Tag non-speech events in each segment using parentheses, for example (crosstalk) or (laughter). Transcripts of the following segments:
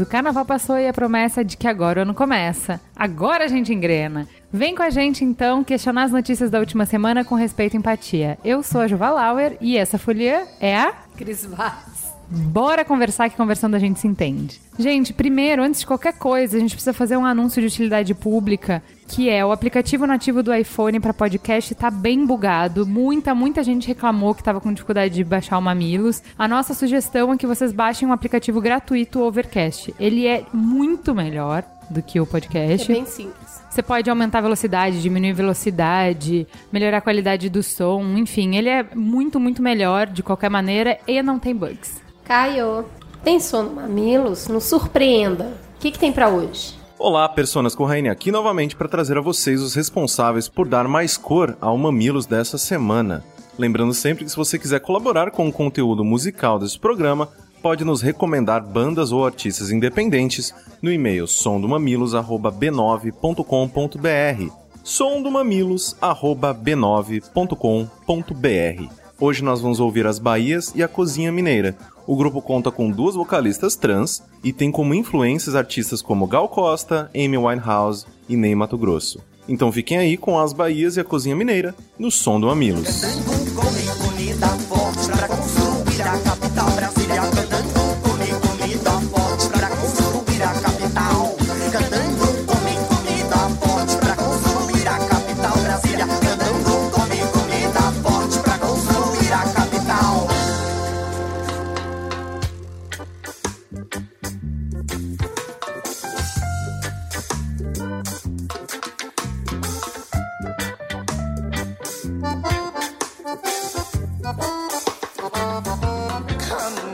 o carnaval passou e a promessa de que agora o ano começa. Agora a gente engrena. Vem com a gente então questionar as notícias da última semana com respeito e empatia. Eu sou a Juva Lauer e essa folia é a Cris Vaz. Bora conversar que conversando a gente se entende. Gente, primeiro, antes de qualquer coisa, a gente precisa fazer um anúncio de utilidade pública, que é o aplicativo nativo do iPhone para podcast tá bem bugado. Muita, muita gente reclamou que estava com dificuldade de baixar o Mamilos. A nossa sugestão é que vocês baixem um aplicativo gratuito Overcast. Ele é muito melhor do que o podcast. É bem simples. Você pode aumentar a velocidade, diminuir a velocidade, melhorar a qualidade do som, enfim, ele é muito, muito melhor de qualquer maneira e não tem bugs. Caio, pensou no Mamilos? Nos surpreenda. O que, que tem para hoje? Olá, Personas Corraine aqui novamente para trazer a vocês os responsáveis por dar mais cor ao Mamilos dessa semana. Lembrando sempre que se você quiser colaborar com o conteúdo musical desse programa, pode nos recomendar bandas ou artistas independentes no e-mail sondomamilos@b9.com.br. sondomamilos@b9.com.br. Hoje nós vamos ouvir as Bahias e a Cozinha Mineira. O grupo conta com duas vocalistas trans e tem como influências artistas como Gal Costa, Amy Winehouse e Ney Mato Grosso. Então fiquem aí com as Bahias e a Cozinha Mineira no som do Mamilos.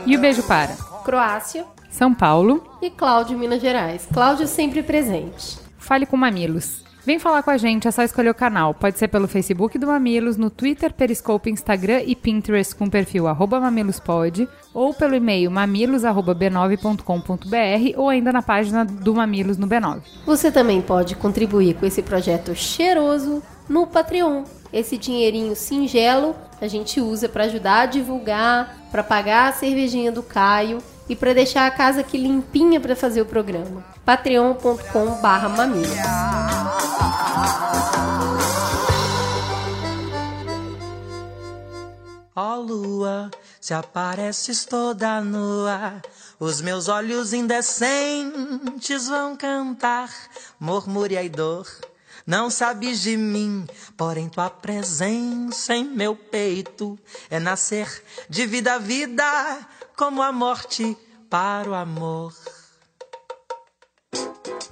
E o beijo para Croácia São Paulo. e Cláudio, Minas Gerais. Cláudio sempre presente. Fale com Mamilos. Vem falar com a gente, é só escolher o canal. Pode ser pelo Facebook do Mamilos, no Twitter, Periscope, Instagram e Pinterest com o perfil mamilospod, ou pelo e-mail mamilos.b9.com.br ou ainda na página do Mamilos no B9. Você também pode contribuir com esse projeto cheiroso no Patreon. Esse dinheirinho singelo a gente usa para ajudar a divulgar, para pagar a cervejinha do Caio e para deixar a casa aqui limpinha para fazer o programa. patreon.com/mamilos. Ó lua, se apareces toda nua, os meus olhos indecentes vão cantar, murmúria e dor. Não sabes de mim, porém tua presença em meu peito é nascer de vida a vida, como a morte para o amor.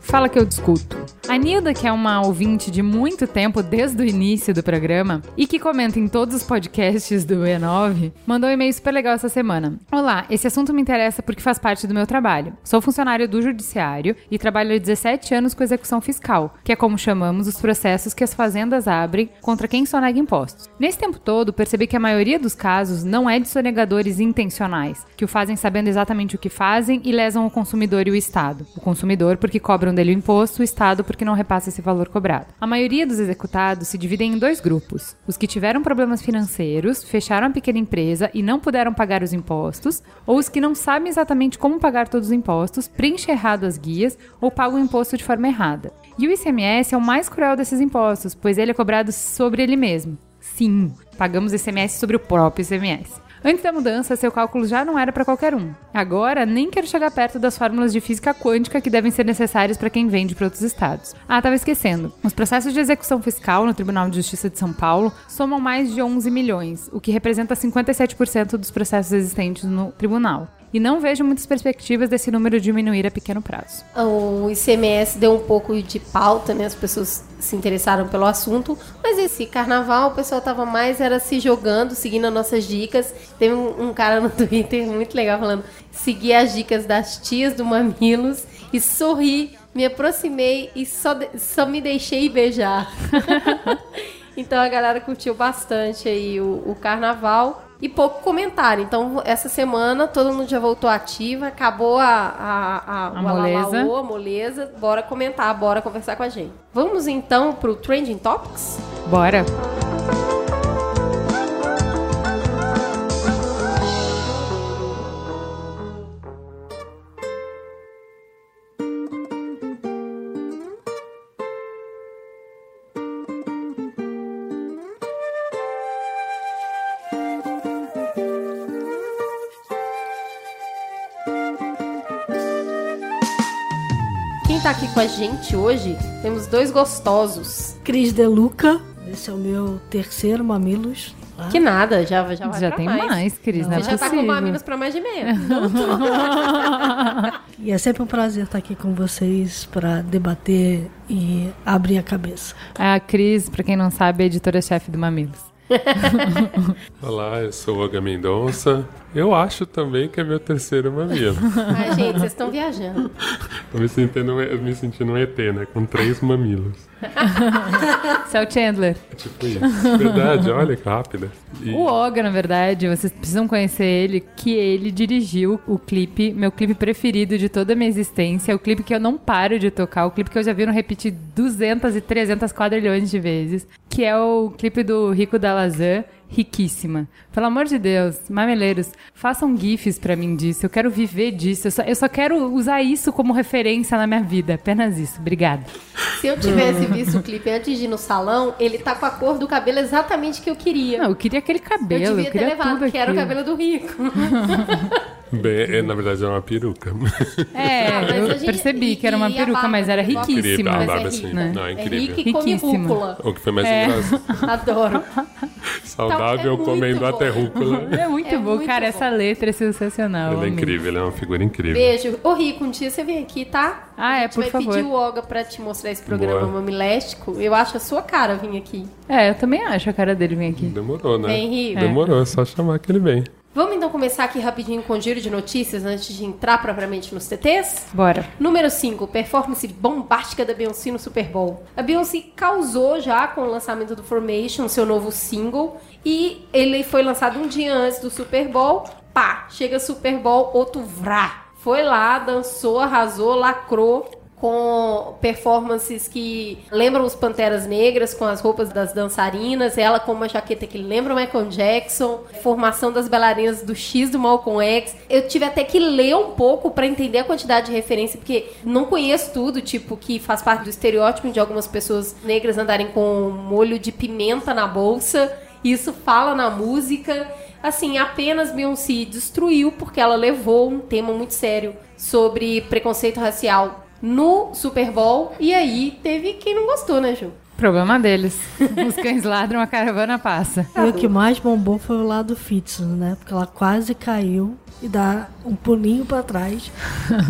Fala que eu discuto. A Nilda, que é uma ouvinte de muito tempo, desde o início do programa, e que comenta em todos os podcasts do E9, mandou um e-mail super legal essa semana. Olá, esse assunto me interessa porque faz parte do meu trabalho. Sou funcionário do Judiciário e trabalho há 17 anos com execução fiscal, que é como chamamos os processos que as fazendas abrem contra quem sonega impostos. Nesse tempo todo, percebi que a maioria dos casos não é de sonegadores intencionais, que o fazem sabendo exatamente o que fazem e lesam o consumidor e o Estado. O consumidor porque cobram dele o imposto, o Estado porque não repassa esse valor cobrado. A maioria dos executados se dividem em dois grupos: os que tiveram problemas financeiros, fecharam a pequena empresa e não puderam pagar os impostos, ou os que não sabem exatamente como pagar todos os impostos, preenchem errado as guias ou pagam o imposto de forma errada. E o ICMS é o mais cruel desses impostos, pois ele é cobrado sobre ele mesmo. Sim, pagamos ICMS sobre o próprio ICMS. Antes da mudança, seu cálculo já não era para qualquer um. Agora, nem quero chegar perto das fórmulas de física quântica que devem ser necessárias para quem vende para outros estados. Ah, estava esquecendo. Os processos de execução fiscal no Tribunal de Justiça de São Paulo somam mais de 11 milhões, o que representa 57% dos processos existentes no tribunal. E não vejo muitas perspectivas desse número diminuir a pequeno prazo. O ICMS deu um pouco de pauta, né? As pessoas se interessaram pelo assunto, mas esse carnaval o pessoal tava mais era se jogando, seguindo as nossas dicas. Teve um, cara no (laughs) Twitter muito legal falando: seguir as dicas das tias do Mamilos e sorri. Me aproximei e só, só me deixei beijar. (laughs) então a galera curtiu bastante aí o, o carnaval. E pouco comentário. Então, essa semana todo mundo já voltou ativa, acabou a, a, a, A o alalaô, moleza. a moleza. Bora comentar, bora conversar com a gente. Vamos então pro Trending Topics? Bora! Aqui com a gente hoje, temos dois gostosos. Cris De Luca, esse é o meu terceiro Mamilos. Que nada, já, já vai Já pra tem mais. mais, Cris, não, é Você já tá com mamilos pra mais de meia. (laughs) (laughs) E é sempre um prazer estar aqui com vocês para debater e abrir a cabeça. A Cris, pra quem não sabe, é editora-chefe do Mamilos. (laughs) Olá, eu sou o Mendonça. Eu acho também que é meu terceiro mamilo. (laughs) Ai, gente, vocês estão viajando. (laughs) Tô me sentindo, me sentindo um ET, né? Com três mamilos. Esse é o Chandler. É tipo isso. Verdade, olha que rápida. E O Oga, na verdade, vocês precisam conhecer ele, que ele dirigiu o clipe, meu clipe preferido de toda a minha existência, o clipe que eu não paro de tocar, o clipe que eu já vi no repetir 200 e 300 quadrilhões de vezes, que é o clipe do Rico da Lazan, Riquíssima. Pelo amor de Deus, mameleiros, façam gifs pra mim disso, eu quero viver disso, eu só, eu só quero usar isso como referência na minha vida, apenas isso, obrigada. Se eu tivesse visto o clipe antes de ir no salão, ele tá com a cor do cabelo exatamente que eu queria. Não, eu queria aquele eu cabelo, eu, devia ter queria levado, tudo que era o cabelo do rico. (laughs) bem, é, na verdade é uma peruca. É, Ah, mas eu a gente- percebi que era uma e peruca, barba, mas era né? Incrível, riquíssima. a Mas barba é assim. rico. Não, é É incrível. rico e come Riquíssima. rúcula. O que foi mais É. engraçado. Adoro. (laughs) Saudável é muito comendo bom. até rúcula. (laughs) É muito É bom, muito cara. bom. Essa letra é sensacional. Ele é incrível, ele é uma figura incrível. Beijo. Ô, Rico, um dia você vem aqui, tá? Ah, a é, gente por vai favor. pedir o Olga pra te mostrar esse programa Boa. mamiléstico. Eu acho a sua cara vir aqui. É, eu também acho a cara dele vir aqui. Demorou, né? Vem, Rico. Demorou, é só chamar que ele vem. Vamos então começar aqui rapidinho com o giro de notícias antes de entrar propriamente nos TTs? Bora. Número 5, performance bombástica da Beyoncé no Super Bowl. A Beyoncé causou já com o lançamento do Formation, seu novo single, e ele foi lançado um dia antes do Super Bowl. Pá, chega Super Bowl, outro vrá. Foi lá, dançou, arrasou, lacrou com performances que lembram os Panteras Negras, com as roupas das dançarinas, ela com uma jaqueta que lembra o Michael Jackson, formação das bailarinas do X do Malcolm X. Eu tive até que ler um pouco pra entender a quantidade de referência, porque não conheço tudo, tipo, que faz parte do estereótipo de algumas pessoas negras andarem com molho de pimenta na bolsa. Isso fala na música. Assim, apenas Beyoncé destruiu porque ela levou um tema muito sério sobre preconceito racial no Super Bowl. E aí teve quem não gostou, né, Ju? Problema deles. (laughs) Os cães ladram, a caravana passa. E o que mais bombou foi o lado Fitz, né? Porque ela quase caiu e dá um pulinho pra trás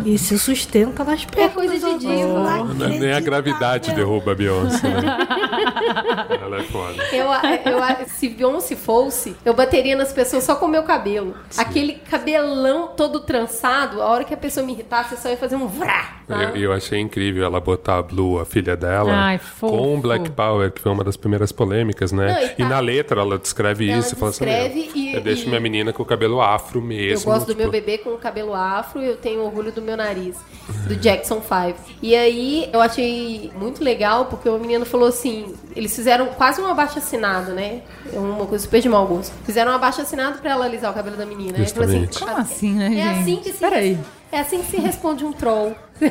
e se sustenta nas pernas. coisa de diva. Não Não é Nem a gravidade derruba a Beyoncé, né? (laughs) Ela é foda. Eu, eu, se Beyoncé fosse, eu bateria nas pessoas só com o meu cabelo. Aquele cabelão todo trançado, a hora que a pessoa me irritasse, eu só ia fazer um vrá. tá? Eu, eu achei incrível ela botar a Blue, a filha dela, Ai, com Black Power, que foi uma das primeiras polêmicas, né? Não, e e, tá- na letra ela descreve Ela isso e fala assim: descreve "Meu, e- eu deixo e- minha menina com o cabelo afro Eu mesmo. Gosto do meu bebê com o cabelo afro e eu tenho orgulho do meu nariz, do Jackson 5. E aí eu achei muito legal porque o menino falou assim: eles fizeram quase um abaixo assinado, né? É uma coisa super de mau gosto. Fizeram um abaixo assinado pra ela alisar o cabelo da menina. Falei Justamente. Como assim, né, é gente? assim que se Peraí. É assim que se responde um troll. (laughs)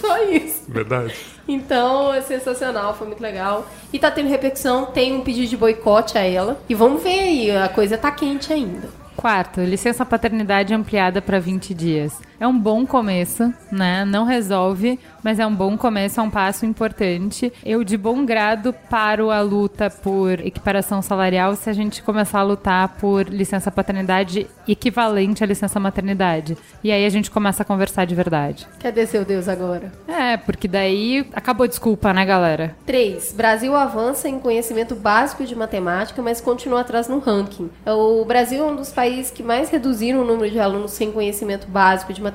Só isso. Verdade. Então, é sensacional, foi muito legal. E tá tendo repercussão, tem um pedido de boicote a ela. E vamos ver aí, a coisa tá quente ainda. Quarto, licença paternidade ampliada para 20 dias. É um bom começo, né? Não resolve, mas é um bom começo, é um passo importante. Eu, de bom grado, paro a luta por equiparação salarial se a gente começar a lutar por licença paternidade equivalente à licença maternidade. E aí a gente começa a conversar de verdade. Cadê seu Deus agora? É, porque daí acabou a desculpa, né, galera? 3. Brasil avança em conhecimento básico de matemática, mas continua atrás no ranking. O Brasil é um dos países que mais reduziram o número de alunos sem conhecimento básico de matemática,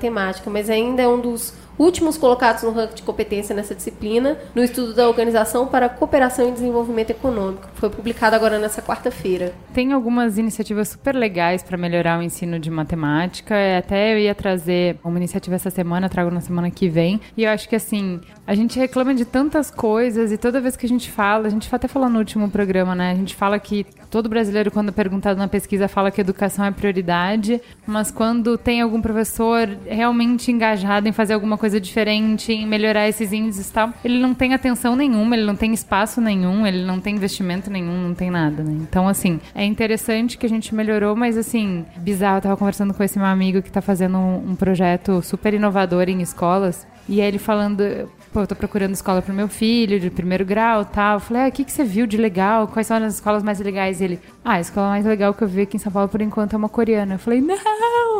mas ainda é um dos últimos colocados no ranking de competência nessa disciplina, no estudo da Organização para Cooperação e Desenvolvimento Econômico, foi publicado agora nessa quarta-feira. Tem algumas iniciativas super legais para melhorar o ensino de matemática. É, até eu ia trazer uma iniciativa essa semana, trago na semana que vem. E eu acho que assim, a gente reclama de tantas coisas e toda vez que a gente fala, a gente até falou no último programa, né? A gente fala que todo brasileiro, quando perguntado na pesquisa, fala que educação é prioridade, mas quando tem algum professor realmente engajado em fazer alguma coisa diferente, em melhorar esses índices e tal, ele não tem atenção nenhuma, ele não tem espaço nenhum, ele não tem investimento nenhum, não tem nada, né? Então, assim, é interessante que a gente melhorou, mas assim, bizarro, eu tava conversando com esse meu amigo que tá fazendo um, um projeto super inovador em escolas, e aí ele falando, pô, eu tô procurando escola pro meu filho, de primeiro grau tal. Eu falei, ah, o que, que você viu de legal? Quais são as escolas mais legais? E ele, ah, a escola mais legal que eu vi aqui em São Paulo por enquanto é uma coreana. Eu falei, não,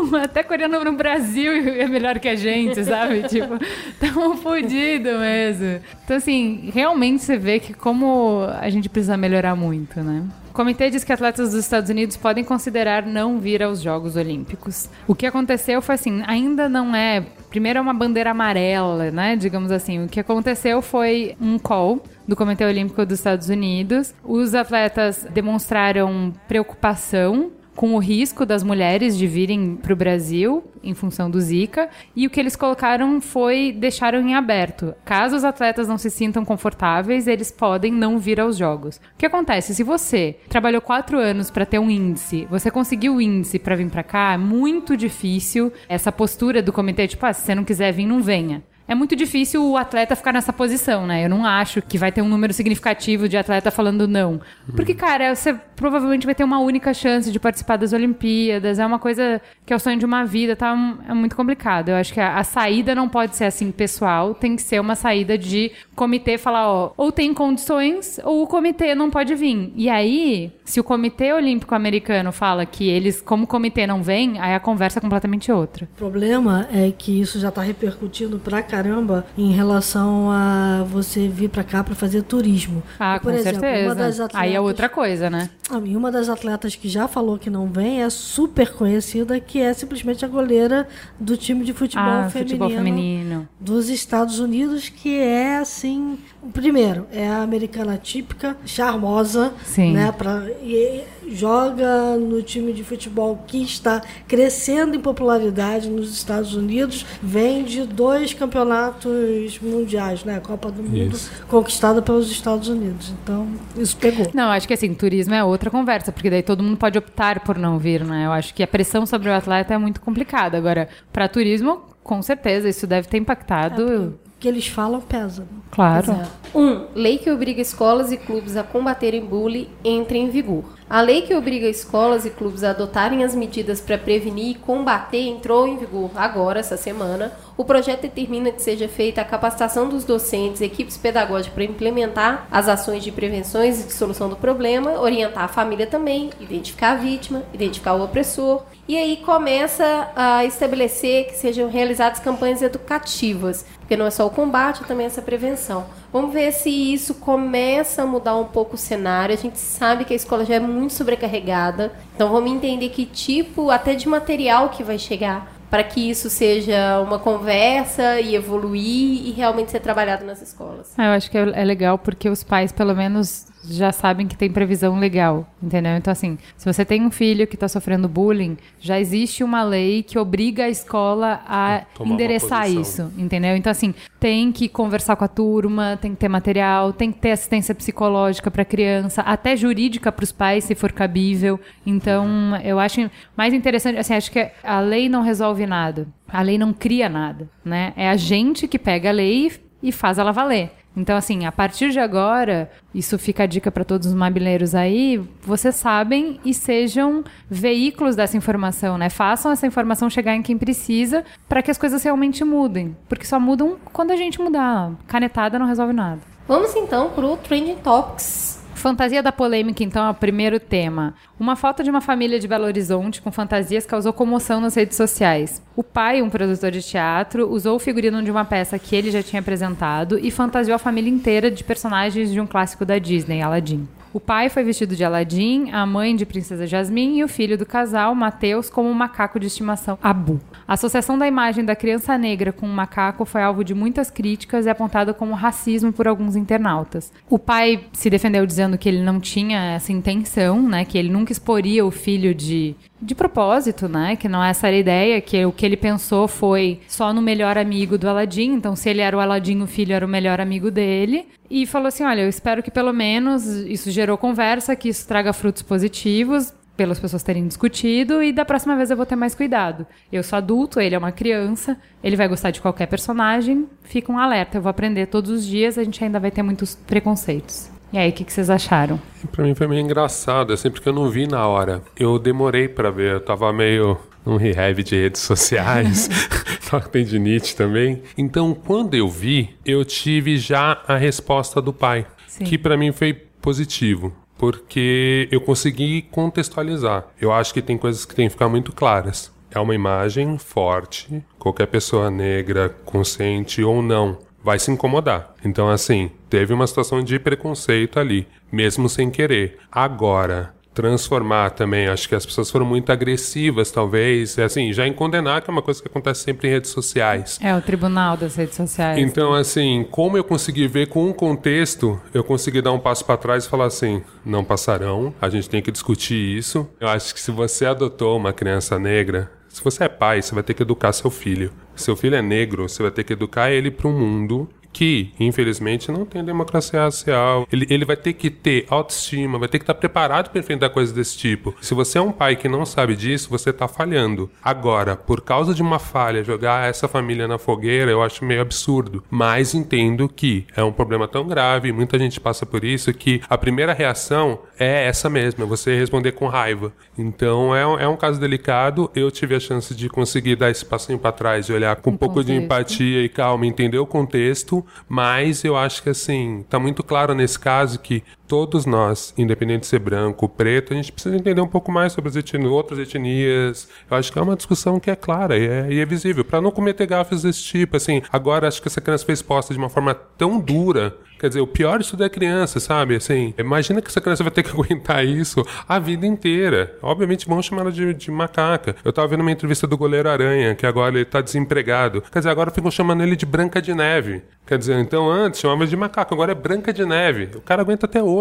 (laughs) até coreano no Brasil (laughs) é melhor que a gente, sabe? (laughs) tipo, tão fodido mesmo. Então, assim, realmente você vê que como a gente precisa melhorar muito, né? O comitê diz que atletas dos Estados Unidos podem considerar não vir aos Jogos Olímpicos. O que aconteceu foi assim, ainda não é. Primeiro é uma bandeira amarela, né? Digamos assim. O que aconteceu foi um call do Comitê Olímpico dos Estados Unidos. Os atletas demonstraram preocupação com o risco das mulheres de virem para o Brasil em função do Zika e o que eles colocaram foi deixaram em aberto. Caso os atletas não se sintam confortáveis, eles podem não vir aos jogos. O que acontece se você trabalhou quatro anos para ter um índice, você conseguiu o índice para vir para cá, é muito difícil essa postura do comitê tipo, ah, se você não quiser vir, não venha é muito difícil o atleta ficar nessa posição, né? Eu não acho que vai ter um número significativo de atleta falando não. Porque, cara, você provavelmente vai ter uma única chance de participar das Olimpíadas. É uma coisa que é o sonho de uma vida, tá? É muito complicado. Eu acho que a, a saída não pode ser assim pessoal, tem que ser uma saída de comitê falar, ó, ou tem condições ou o comitê não pode vir. E aí, se o Comitê Olímpico Americano fala que eles, como comitê, não vêm, aí a conversa é completamente outra. O problema é que isso já está repercutindo pra caramba em relação a você vir pra cá pra fazer turismo. Ah, Por com exemplo, certeza. atletas- Aí é outra coisa, né? Ah, E uma das atletas que já falou que não vem é super conhecida, que é simplesmente a goleira do time de futebol, ah, feminino, futebol feminino. dos Estados Unidos, que é assim. Primeiro, é a americana típica, charmosa, Sim. né? Pra, e joga no time de futebol que está crescendo em popularidade nos Estados Unidos, vem de dois campeonatos mundiais, né? Copa do Mundo Isso. conquistada pelos Estados Unidos. Então, isso pegou. Não, acho que assim, turismo é outra conversa, porque daí todo mundo pode optar por não vir, né? Eu acho que a pressão sobre o atleta é muito complicada. Agora, para turismo, com certeza, isso deve ter impactado. O que eles falam pesa. Claro. 1. Um, lei que obriga escolas e clubes a combaterem bullying entra em vigor. A lei que obriga escolas e clubes a adotarem as medidas para prevenir e combater entrou em vigor agora, essa semana. O projeto determina que seja feita a capacitação dos docentes e equipes pedagógicas para implementar as ações de prevenções e de solução do problema, orientar a família também, identificar a vítima, identificar o opressor. E aí começa a estabelecer que sejam realizadas campanhas educativas, porque não é só o combate, é também essa prevenção. Vamos ver se isso começa a mudar um pouco o cenário. A gente sabe que a escola já é muito sobrecarregada, então vamos entender que tipo até de material que vai chegar para que isso seja uma conversa e evoluir e realmente ser trabalhado nas escolas. Ah, Eu acho que é é legal porque os pais, pelo menos, já sabem que tem previsão legal, entendeu? Então, assim, se você tem um filho que está sofrendo bullying, já existe uma lei que obriga a escola a Tomar endereçar isso, entendeu? Então, assim, tem que conversar com a turma, tem que ter material, tem que ter assistência psicológica para criança, até jurídica para os pais, se for cabível. Então, eu acho mais interessante, assim, acho que a lei não resolve nada. A lei não cria nada, né? É a gente que pega a lei e faz ela valer. Então, assim, a partir de agora, isso fica a dica para todos os mabileiros aí, vocês sabem e sejam veículos dessa informação, né? Façam essa informação chegar em quem precisa para que as coisas realmente mudem. Porque só mudam quando a gente mudar. Canetada não resolve nada. Vamos então pro Trending Topics. Fantasia da polêmica, então, é o primeiro tema. Uma foto de uma família de Belo Horizonte com fantasias causou comoção nas redes sociais. O pai, um produtor de teatro, usou o figurino de uma peça que ele já tinha apresentado e fantasiou a família inteira de personagens de um clássico da Disney, Aladdin. O pai foi vestido de Aladdin, a mãe de Princesa Jasmine e o filho do casal, Mateus, como um macaco de estimação, Abu. A associação da imagem da criança negra com um macaco foi alvo de muitas críticas e apontada como racismo por alguns internautas. O pai se defendeu dizendo que ele não tinha essa intenção, né, que ele nunca exporia o filho de de propósito, né? Que não é essa a ideia, que o que ele pensou foi só no melhor amigo do Aladim. Então, se ele era o Aladim, o filho era o melhor amigo dele. E falou assim: olha, eu espero que pelo menos isso gerou conversa, que isso traga frutos positivos pelas pessoas terem discutido e da próxima vez eu vou ter mais cuidado. Eu sou adulto, ele é uma criança, ele vai gostar de qualquer personagem, fica um alerta, eu vou aprender todos os dias, a gente ainda vai ter muitos preconceitos. E aí, o que, que, vocês acharam? Pra mim foi meio engraçado, assim, porque eu não vi na hora. Eu demorei para ver, eu tava meio num rehab de redes sociais, (laughs) (laughs) tava tendinite também. Então, quando eu vi, eu tive já a resposta do pai, Sim. que para mim foi positivo porque eu consegui contextualizar. Eu acho que tem coisas que têm que ficar muito claras. É uma imagem forte, qualquer pessoa negra, consciente ou não, vai se incomodar. Então, assim, teve uma situação de preconceito ali, mesmo sem querer. Agora, transformar também. Acho que as pessoas foram muito agressivas, talvez. É assim, já em condenar, que é uma coisa que acontece sempre em redes sociais. É, o tribunal das redes sociais. Então, assim, como eu consegui ver com um contexto, eu consegui dar um passo para trás e falar assim: não passarão, a gente tem que discutir isso. Eu acho que se você adotou uma criança negra, se você é pai, você vai ter que educar seu filho. Se seu filho é negro, você vai ter que educar ele para um mundo que, infelizmente, não tem democracia racial. Ele, ele vai ter que ter autoestima, vai ter que estar preparado para enfrentar coisas desse tipo. Se você é um pai que não sabe disso, você está falhando. Agora, por causa de uma falha, jogar essa família na fogueira, eu acho meio absurdo. Mas entendo que é um problema tão grave, muita gente passa por isso, que a primeira reação é essa mesma, é você responder com raiva. Então, é, é um caso delicado. Eu tive a chance de conseguir dar esse passinho para trás e olhar com um pouco contexto. de empatia e calma, entender o contexto mas eu acho que assim, tá muito claro nesse caso que todos nós, independente de ser branco preto, a gente precisa entender um pouco mais sobre as etnias, outras etnias. Eu acho que é uma discussão que é clara e é, e é visível, para não cometer gafes desse tipo. Assim, agora acho que essa criança foi exposta de uma forma tão dura. Quer dizer, o pior disso é criança, sabe? Assim, imagina que essa criança vai ter que (laughs) aguentar isso a vida inteira. Obviamente vão chamar ela de, de macaca. Eu tava vendo uma entrevista do goleiro Aranha, que agora ele tá desempregado. Quer dizer, agora ficam chamando ele de Branca de Neve. Quer dizer, então antes chamava de macaco, agora é Branca de Neve. O cara aguenta até hoje.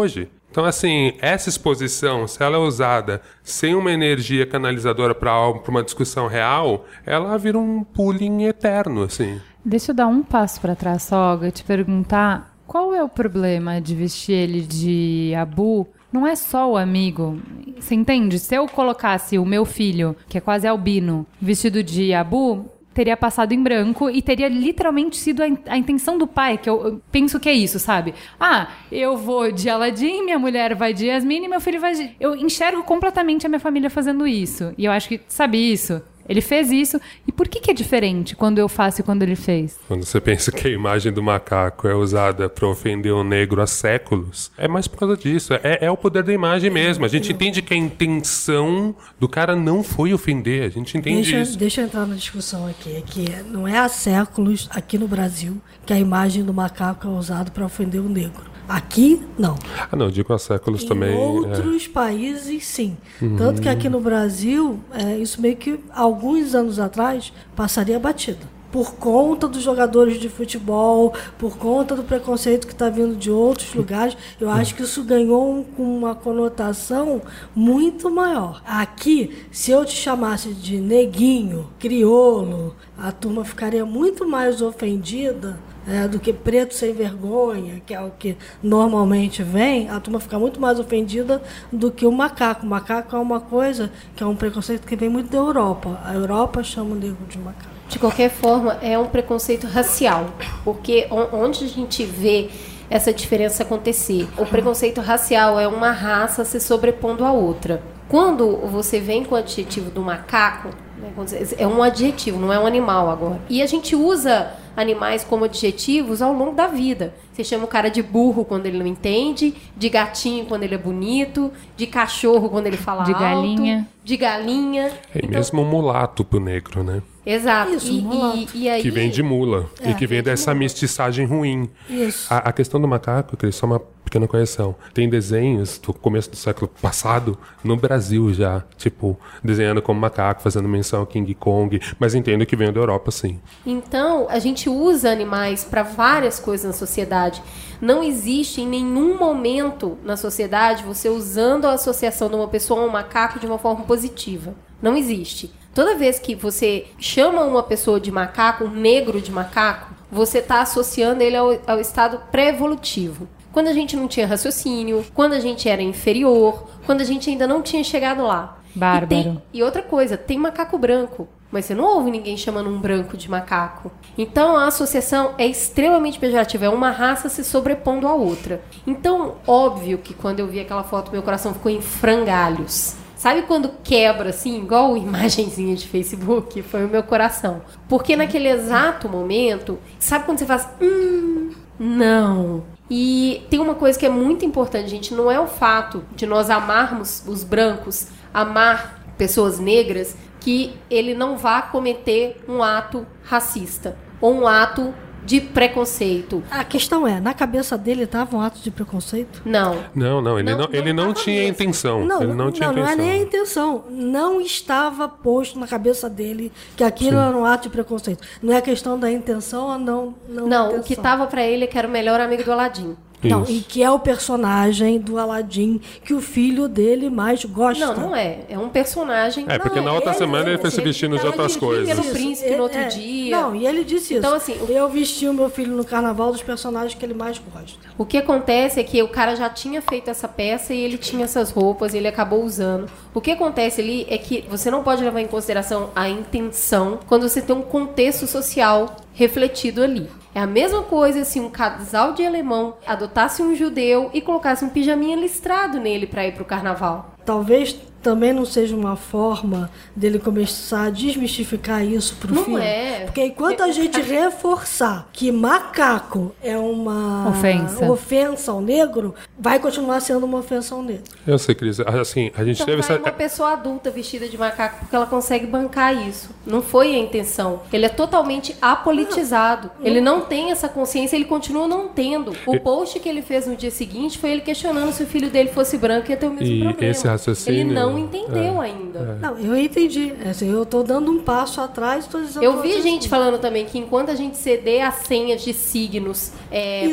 Então, assim, essa exposição, se ela é usada sem uma energia canalizadora para uma discussão real, ela vira um pulling eterno, assim. Deixa eu dar um passo para trás, Soga, e te perguntar qual é o problema de vestir ele de abu não é só o amigo. Você entende? Se eu colocasse o meu filho, que é quase albino, vestido de abu, teria passado em branco e teria literalmente sido a, in a intenção do pai, que eu, eu, penso que é isso, sabe? Ah, eu vou de Aladdin, minha mulher vai de Yasmin e meu filho vai de... Eu enxergo completamente a minha família fazendo isso. E eu acho que, sabe isso? Ele fez isso. E por que, que é diferente quando eu faço e quando ele fez? Quando você pensa que a imagem do macaco é usada para ofender o negro há séculos, é mais por causa disso. É, é o poder da imagem mesmo. A gente entende que a intenção do cara não foi ofender. A gente entende deixa, isso. Deixa eu entrar na discussão aqui. É que não é há séculos aqui no Brasil que a imagem do macaco é usada para ofender o negro. Aqui, não. Ah, não, digo há séculos em também. Em outros é. países, sim. Uhum. Tanto que aqui no Brasil, é, isso meio que alguns anos atrás passaria batido. Por conta dos jogadores de futebol, por conta do preconceito que está vindo de outros lugares, eu acho que isso ganhou um, uma conotação muito maior. Aqui, se eu te chamasse de neguinho, criolo, a turma ficaria muito mais ofendida é, do que preto sem vergonha, que é o que normalmente vem, a turma fica muito mais ofendida do que o macaco. O macaco é uma coisa que é um preconceito que vem muito da Europa. A Europa chama o negro de macaco. De qualquer forma, é um preconceito racial, porque onde a gente vê essa diferença acontecer? O preconceito racial é uma raça se sobrepondo à outra. Quando você vem com o adjetivo do macaco, é um adjetivo, não é um animal agora. E a gente usa animais como adjetivos ao longo da vida. Você chama o cara de burro quando ele não entende, de gatinho quando ele é bonito, de cachorro quando ele fala de alto, galinha. de galinha. É Então- mesmo mulato pro negro, né? Exato. Isso, e, mulato. e, e aí, Que vem de mula. É, e que vem dessa mestiçagem ruim. Isso. A, a questão do macaco, Cris, só uma pequena correção. Tem desenhos do começo do século passado no Brasil já, tipo, desenhando como macaco, fazendo menção ao King Kong, mas entendo que vem da Europa, sim. Então, a gente usa animais para várias coisas na sociedade. Não existe em nenhum momento na sociedade você usando a associação de uma pessoa a um macaco de uma forma positiva. Não existe. Toda vez que você chama uma pessoa de macaco, um negro de macaco, você está associando ele ao, ao estado pré-evolutivo. Quando a gente não tinha raciocínio, quando a gente era inferior, quando a gente ainda não tinha chegado lá. Bárbaro. E, tem- e outra coisa, tem macaco branco. Mas você não ouve ninguém chamando um branco de macaco. Então a associação é extremamente pejorativa. É uma raça se sobrepondo à outra. Então, óbvio que quando eu vi aquela foto, meu coração ficou em frangalhos. Sabe quando quebra, assim, igual (laughs) imagenzinha de Facebook? Foi o meu coração. Porque naquele exato momento, sabe quando você faz. Hum, não. E tem uma coisa que é muito importante, gente. Não é o fato de nós amarmos os brancos, amar pessoas negras, que ele não vá cometer um ato racista ou um ato de preconceito. A questão é, na cabeça dele estava um ato de preconceito? Não. Não, não, ele Não, não, ele não não tinha mesmo. intenção. Não, ele não, não, tinha não, intenção. é nem a intenção. Não estava posto na cabeça dele que aquilo era um ato de preconceito. Não é questão da intenção ou não. Não, Não, o que tava pra ele é que era o melhor amigo do Aladim. Não, Isso. e que é o personagem do Aladim que o filho dele mais gosta. Não, não é. É um personagem. É, porque na outra semana ele foi se vestindo de outras coisas. Pelo príncipe no outro É, dia. Não, e ele disse Então, isso. assim, o- eu vesti o meu filho no carnaval dos personagens que ele mais gosta. O que acontece é que o cara já tinha feito essa peça e ele tinha essas roupas e ele acabou usando. O que acontece ali é que você não pode levar em consideração a intenção quando você tem um contexto social refletido ali. É a mesma coisa se um casal de alemão adotasse um judeu e colocasse um pijaminha listrado nele pra ir pro carnaval. Talvez também não seja uma forma dele começar a desmistificar isso pro Não filho. é. Porque enquanto a gente reforçar que macaco é uma Ofensa. ofensa ao negro, vai continuar sendo uma ofensa ao negro. Eu sei, Cris. Assim, a gente Então teve vai essa. uma pessoa adulta vestida de macaco porque ela consegue bancar isso. Não foi a intenção. Ele é totalmente apolitizado. Ele não tem essa consciência, ele continua não tendo. O post que ele fez no dia seguinte foi ele questionando se o filho dele fosse branco ia ter o mesmo E problema. esse raciocínio- Ele não entendeu ainda. Não, eu entendi. Assim, eu tô dando um passo atrás, tô dizendo Eu vi gente falando também que enquanto a gente ceder as senhas de signos é,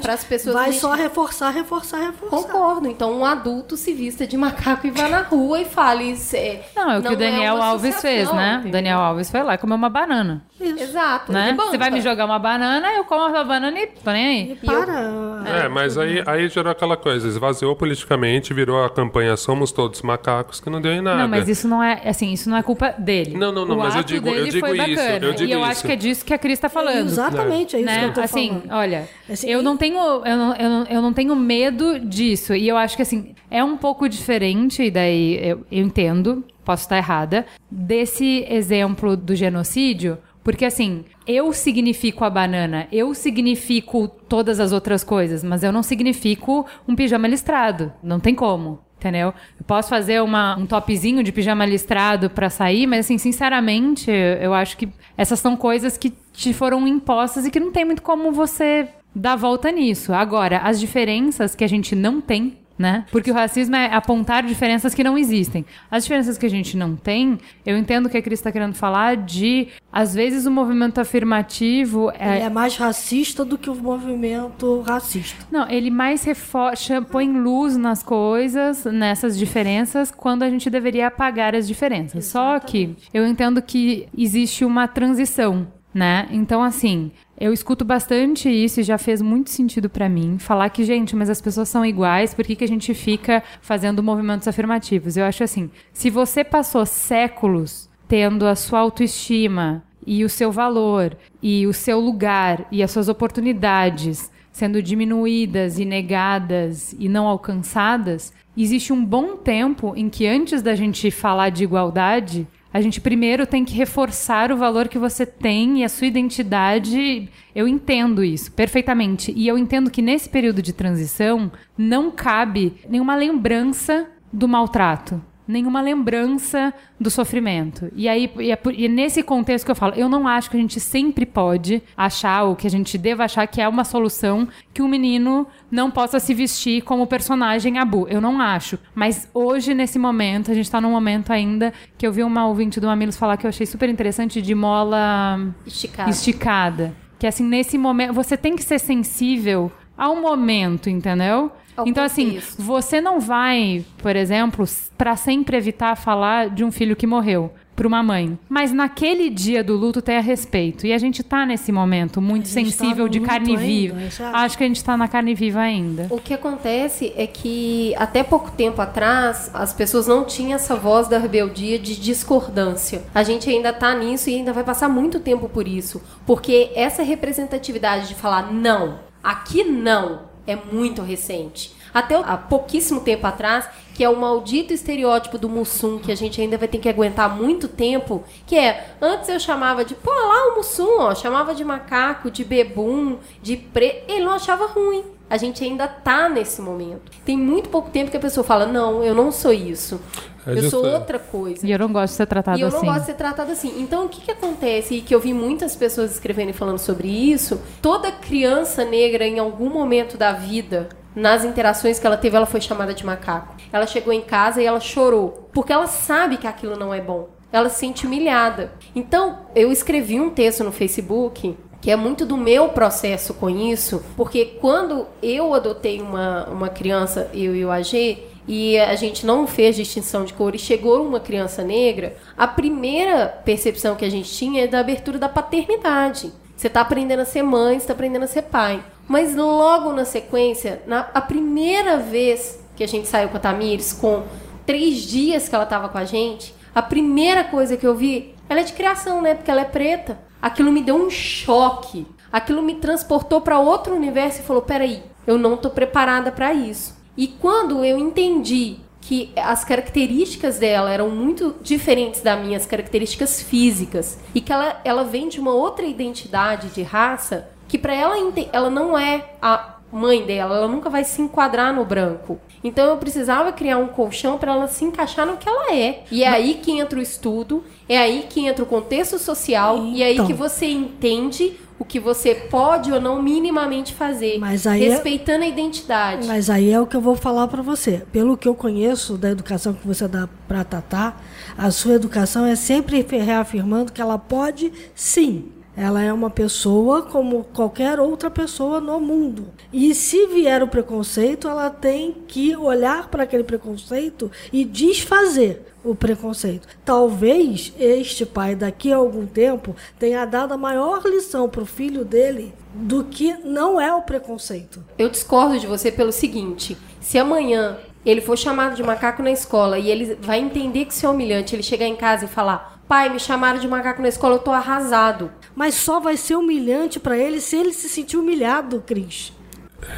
para as pessoas Vai a gente só reforçar, reforçar, reforçar. Concordo. Então, um adulto se vista de macaco e vá na rua e fale. isso É, Não, é o que o Daniel uma Alves fez, né? entendeu? Daniel Alves foi lá e comeu uma banana. Exato. Né? banca. Você vai me jogar uma banana, eu como a banana e tô nem aí. Para. É, mas aí, aí gerou aquela coisa, esvaziou politicamente, virou a campanha Somos Todos Macacos, que não deu em nada. Não, mas isso não é, assim, isso não é culpa dele. Não, não, não, O mas eu digo- eu digo isso, bacana. eu digo e eu isso. acho que é disso que a Cris tá falando. Exatamente, é isso que né? eu tô assim, falando. olha, Assim, eu e- não tenho, eu não, eu, não, eu não tenho medo disso. E eu acho que assim, é um pouco diferente, e daí eu, eu entendo, posso estar errada, desse exemplo do genocídio, porque assim, eu significo a banana, eu significo todas as outras coisas, mas eu não significo um pijama listrado. Não tem como. Entendeu? Eu posso fazer uma, um topzinho de pijama listrado pra sair, mas assim, sinceramente, eu acho que essas são coisas que te foram impostas e que não tem muito como você dar volta nisso. Agora, as diferenças que a gente não tem, né? Porque o racismo é apontar diferenças que não existem. As diferenças que a gente não tem, eu entendo que a Cris está querendo falar de, às vezes, o movimento afirmativo Ele é mais racista do que o movimento racista. não, ele mais reforça, põe luz nas coisas, nessas diferenças, quando a gente deveria apagar as diferenças. Só que eu entendo que existe uma transição. Né? Então, assim, Eu escuto bastante isso e já fez muito sentido para mim. Falar que, gente, mas as pessoas são iguais, por que, que a gente fica fazendo movimentos afirmativos? Eu acho assim: se você passou séculos tendo a sua autoestima e o seu valor e o seu lugar e as suas oportunidades sendo diminuídas e negadas e não alcançadas, existe um bom tempo em que antes da gente falar de igualdade, a gente primeiro tem que reforçar o valor que você tem e a sua identidade. Eu entendo isso perfeitamente. E eu entendo que nesse período de transição não cabe nenhuma lembrança do maltrato nenhuma lembrança do sofrimento. E aí e é, e é, nesse contexto que eu falo, eu não acho que a gente sempre pode achar ou que a gente deva achar que é uma solução que um menino não possa se vestir como personagem Abu. Eu não acho. Mas hoje, nesse momento, a gente tá num momento ainda que eu vi uma ouvinte do Mamilos falar que eu achei super interessante de mola esticada. esticada. Que assim, nesse momento, você tem que ser sensível ao momento, entendeu? Ao então, assim, você não vai, por exemplo, para sempre evitar falar de um filho que morreu para uma mãe. Mas naquele dia do luto tem a respeito. E a gente tá nesse momento muito tá sensível no de carne ainda, viva. acha? Acho que a gente tá na carne viva ainda. O que acontece é que até pouco tempo atrás as pessoas não tinham essa voz da rebeldia de discordância. A gente ainda tá nisso e ainda vai passar muito tempo por isso, porque essa representatividade de falar não, aqui não, é muito recente. Até há pouquíssimo tempo atrás, que é o maldito estereótipo do Mussum, que a gente ainda vai ter que aguentar muito tempo, que é, antes eu chamava de, pô, lá o Mussum, ó, chamava de macaco, de bebum, de pre... Ele não achava ruim. A gente ainda tá nesse momento. Tem muito pouco tempo que a pessoa fala, não, eu não sou isso. É eu sou justo- outra coisa. E eu não gosto de ser tratado E eu assim. não gosto de ser tratado assim. Então, o que, que acontece? E que eu vi muitas pessoas escrevendo e falando sobre isso. Toda criança negra, em algum momento da vida, nas interações que ela teve, ela foi chamada de macaco. Ela chegou em casa e ela chorou. Porque ela sabe que aquilo não é bom. Ela se sente humilhada. Então, eu escrevi um texto no Facebook que é muito do meu processo com isso, porque quando eu adotei uma, uma criança, eu e o AG, e a gente não fez distinção de cor e chegou uma criança negra, a primeira percepção que a gente tinha é da abertura da paternidade. Você está aprendendo a ser mãe, está aprendendo a ser pai. Mas logo na sequência, na, a primeira vez que a gente saiu com a Tamires, com três dias que ela estava com a gente, a primeira coisa que eu vi, ela é de criação, né? Porque ela é preta. Aquilo me deu um choque. Aquilo me transportou para outro universo e falou: peraí, eu não tô preparada para isso. E quando eu entendi que as características dela eram muito diferentes das minhas características físicas e que ela, ela vem de uma outra identidade de raça que para ela ela não é a mãe dela, ela nunca vai se enquadrar no branco. Então eu precisava criar um colchão para ela se encaixar no que ela é. E é aí que entra o estudo, é aí que entra o contexto social e é aí Então. que você entende o que você pode ou não minimamente fazer, Mas aí é- respeitando a identidade. Mas aí é o que eu vou falar para você. Pelo que eu conheço da educação que você dá para Tatá, a sua educação é sempre reafirmando que ela pode sim. Ela é uma pessoa como qualquer outra pessoa no mundo. E se vier o preconceito, ela tem que olhar para aquele preconceito e desfazer o preconceito. Talvez este pai, daqui a algum tempo, tenha dado a maior lição para o filho dele do que não é o preconceito. Eu discordo de você pelo seguinte: se amanhã ele for chamado de macaco na escola e ele vai entender que isso é humilhante, ele chegar em casa e falar: pai, me chamaram de macaco na escola, eu tô arrasado. Mas só vai ser humilhante para ele se ele se sentir humilhado, Cris.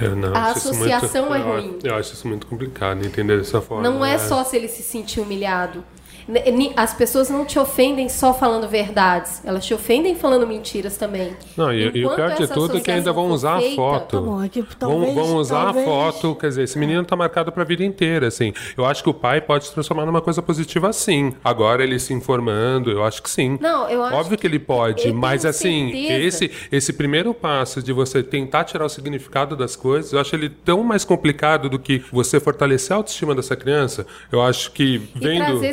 Eu não, A associação muito, é eu- ruim. Eu acho isso muito complicado entender dessa forma. Não é só se ele se sentir humilhado. N- ni- As pessoas não te ofendem só falando verdades, elas te ofendem falando mentiras também. Não, e, e o pior de tudo é que ainda vão usar a associação for foto. Tá bom, é que vão, talvez- vão usar talvez- a foto, quer dizer, esse menino tá marcado pra vida inteira, assim. Eu acho que o pai pode se transformar numa coisa positiva sim. Agora ele se informando, eu acho que sim. Não, eu acho Óbvio que ele pode, mas assim, certeza. esse, esse primeiro passo de você tentar tirar o significado das coisas, eu acho ele tão mais complicado do que você fortalecer a autoestima dessa criança. Eu acho que E vendo. trazer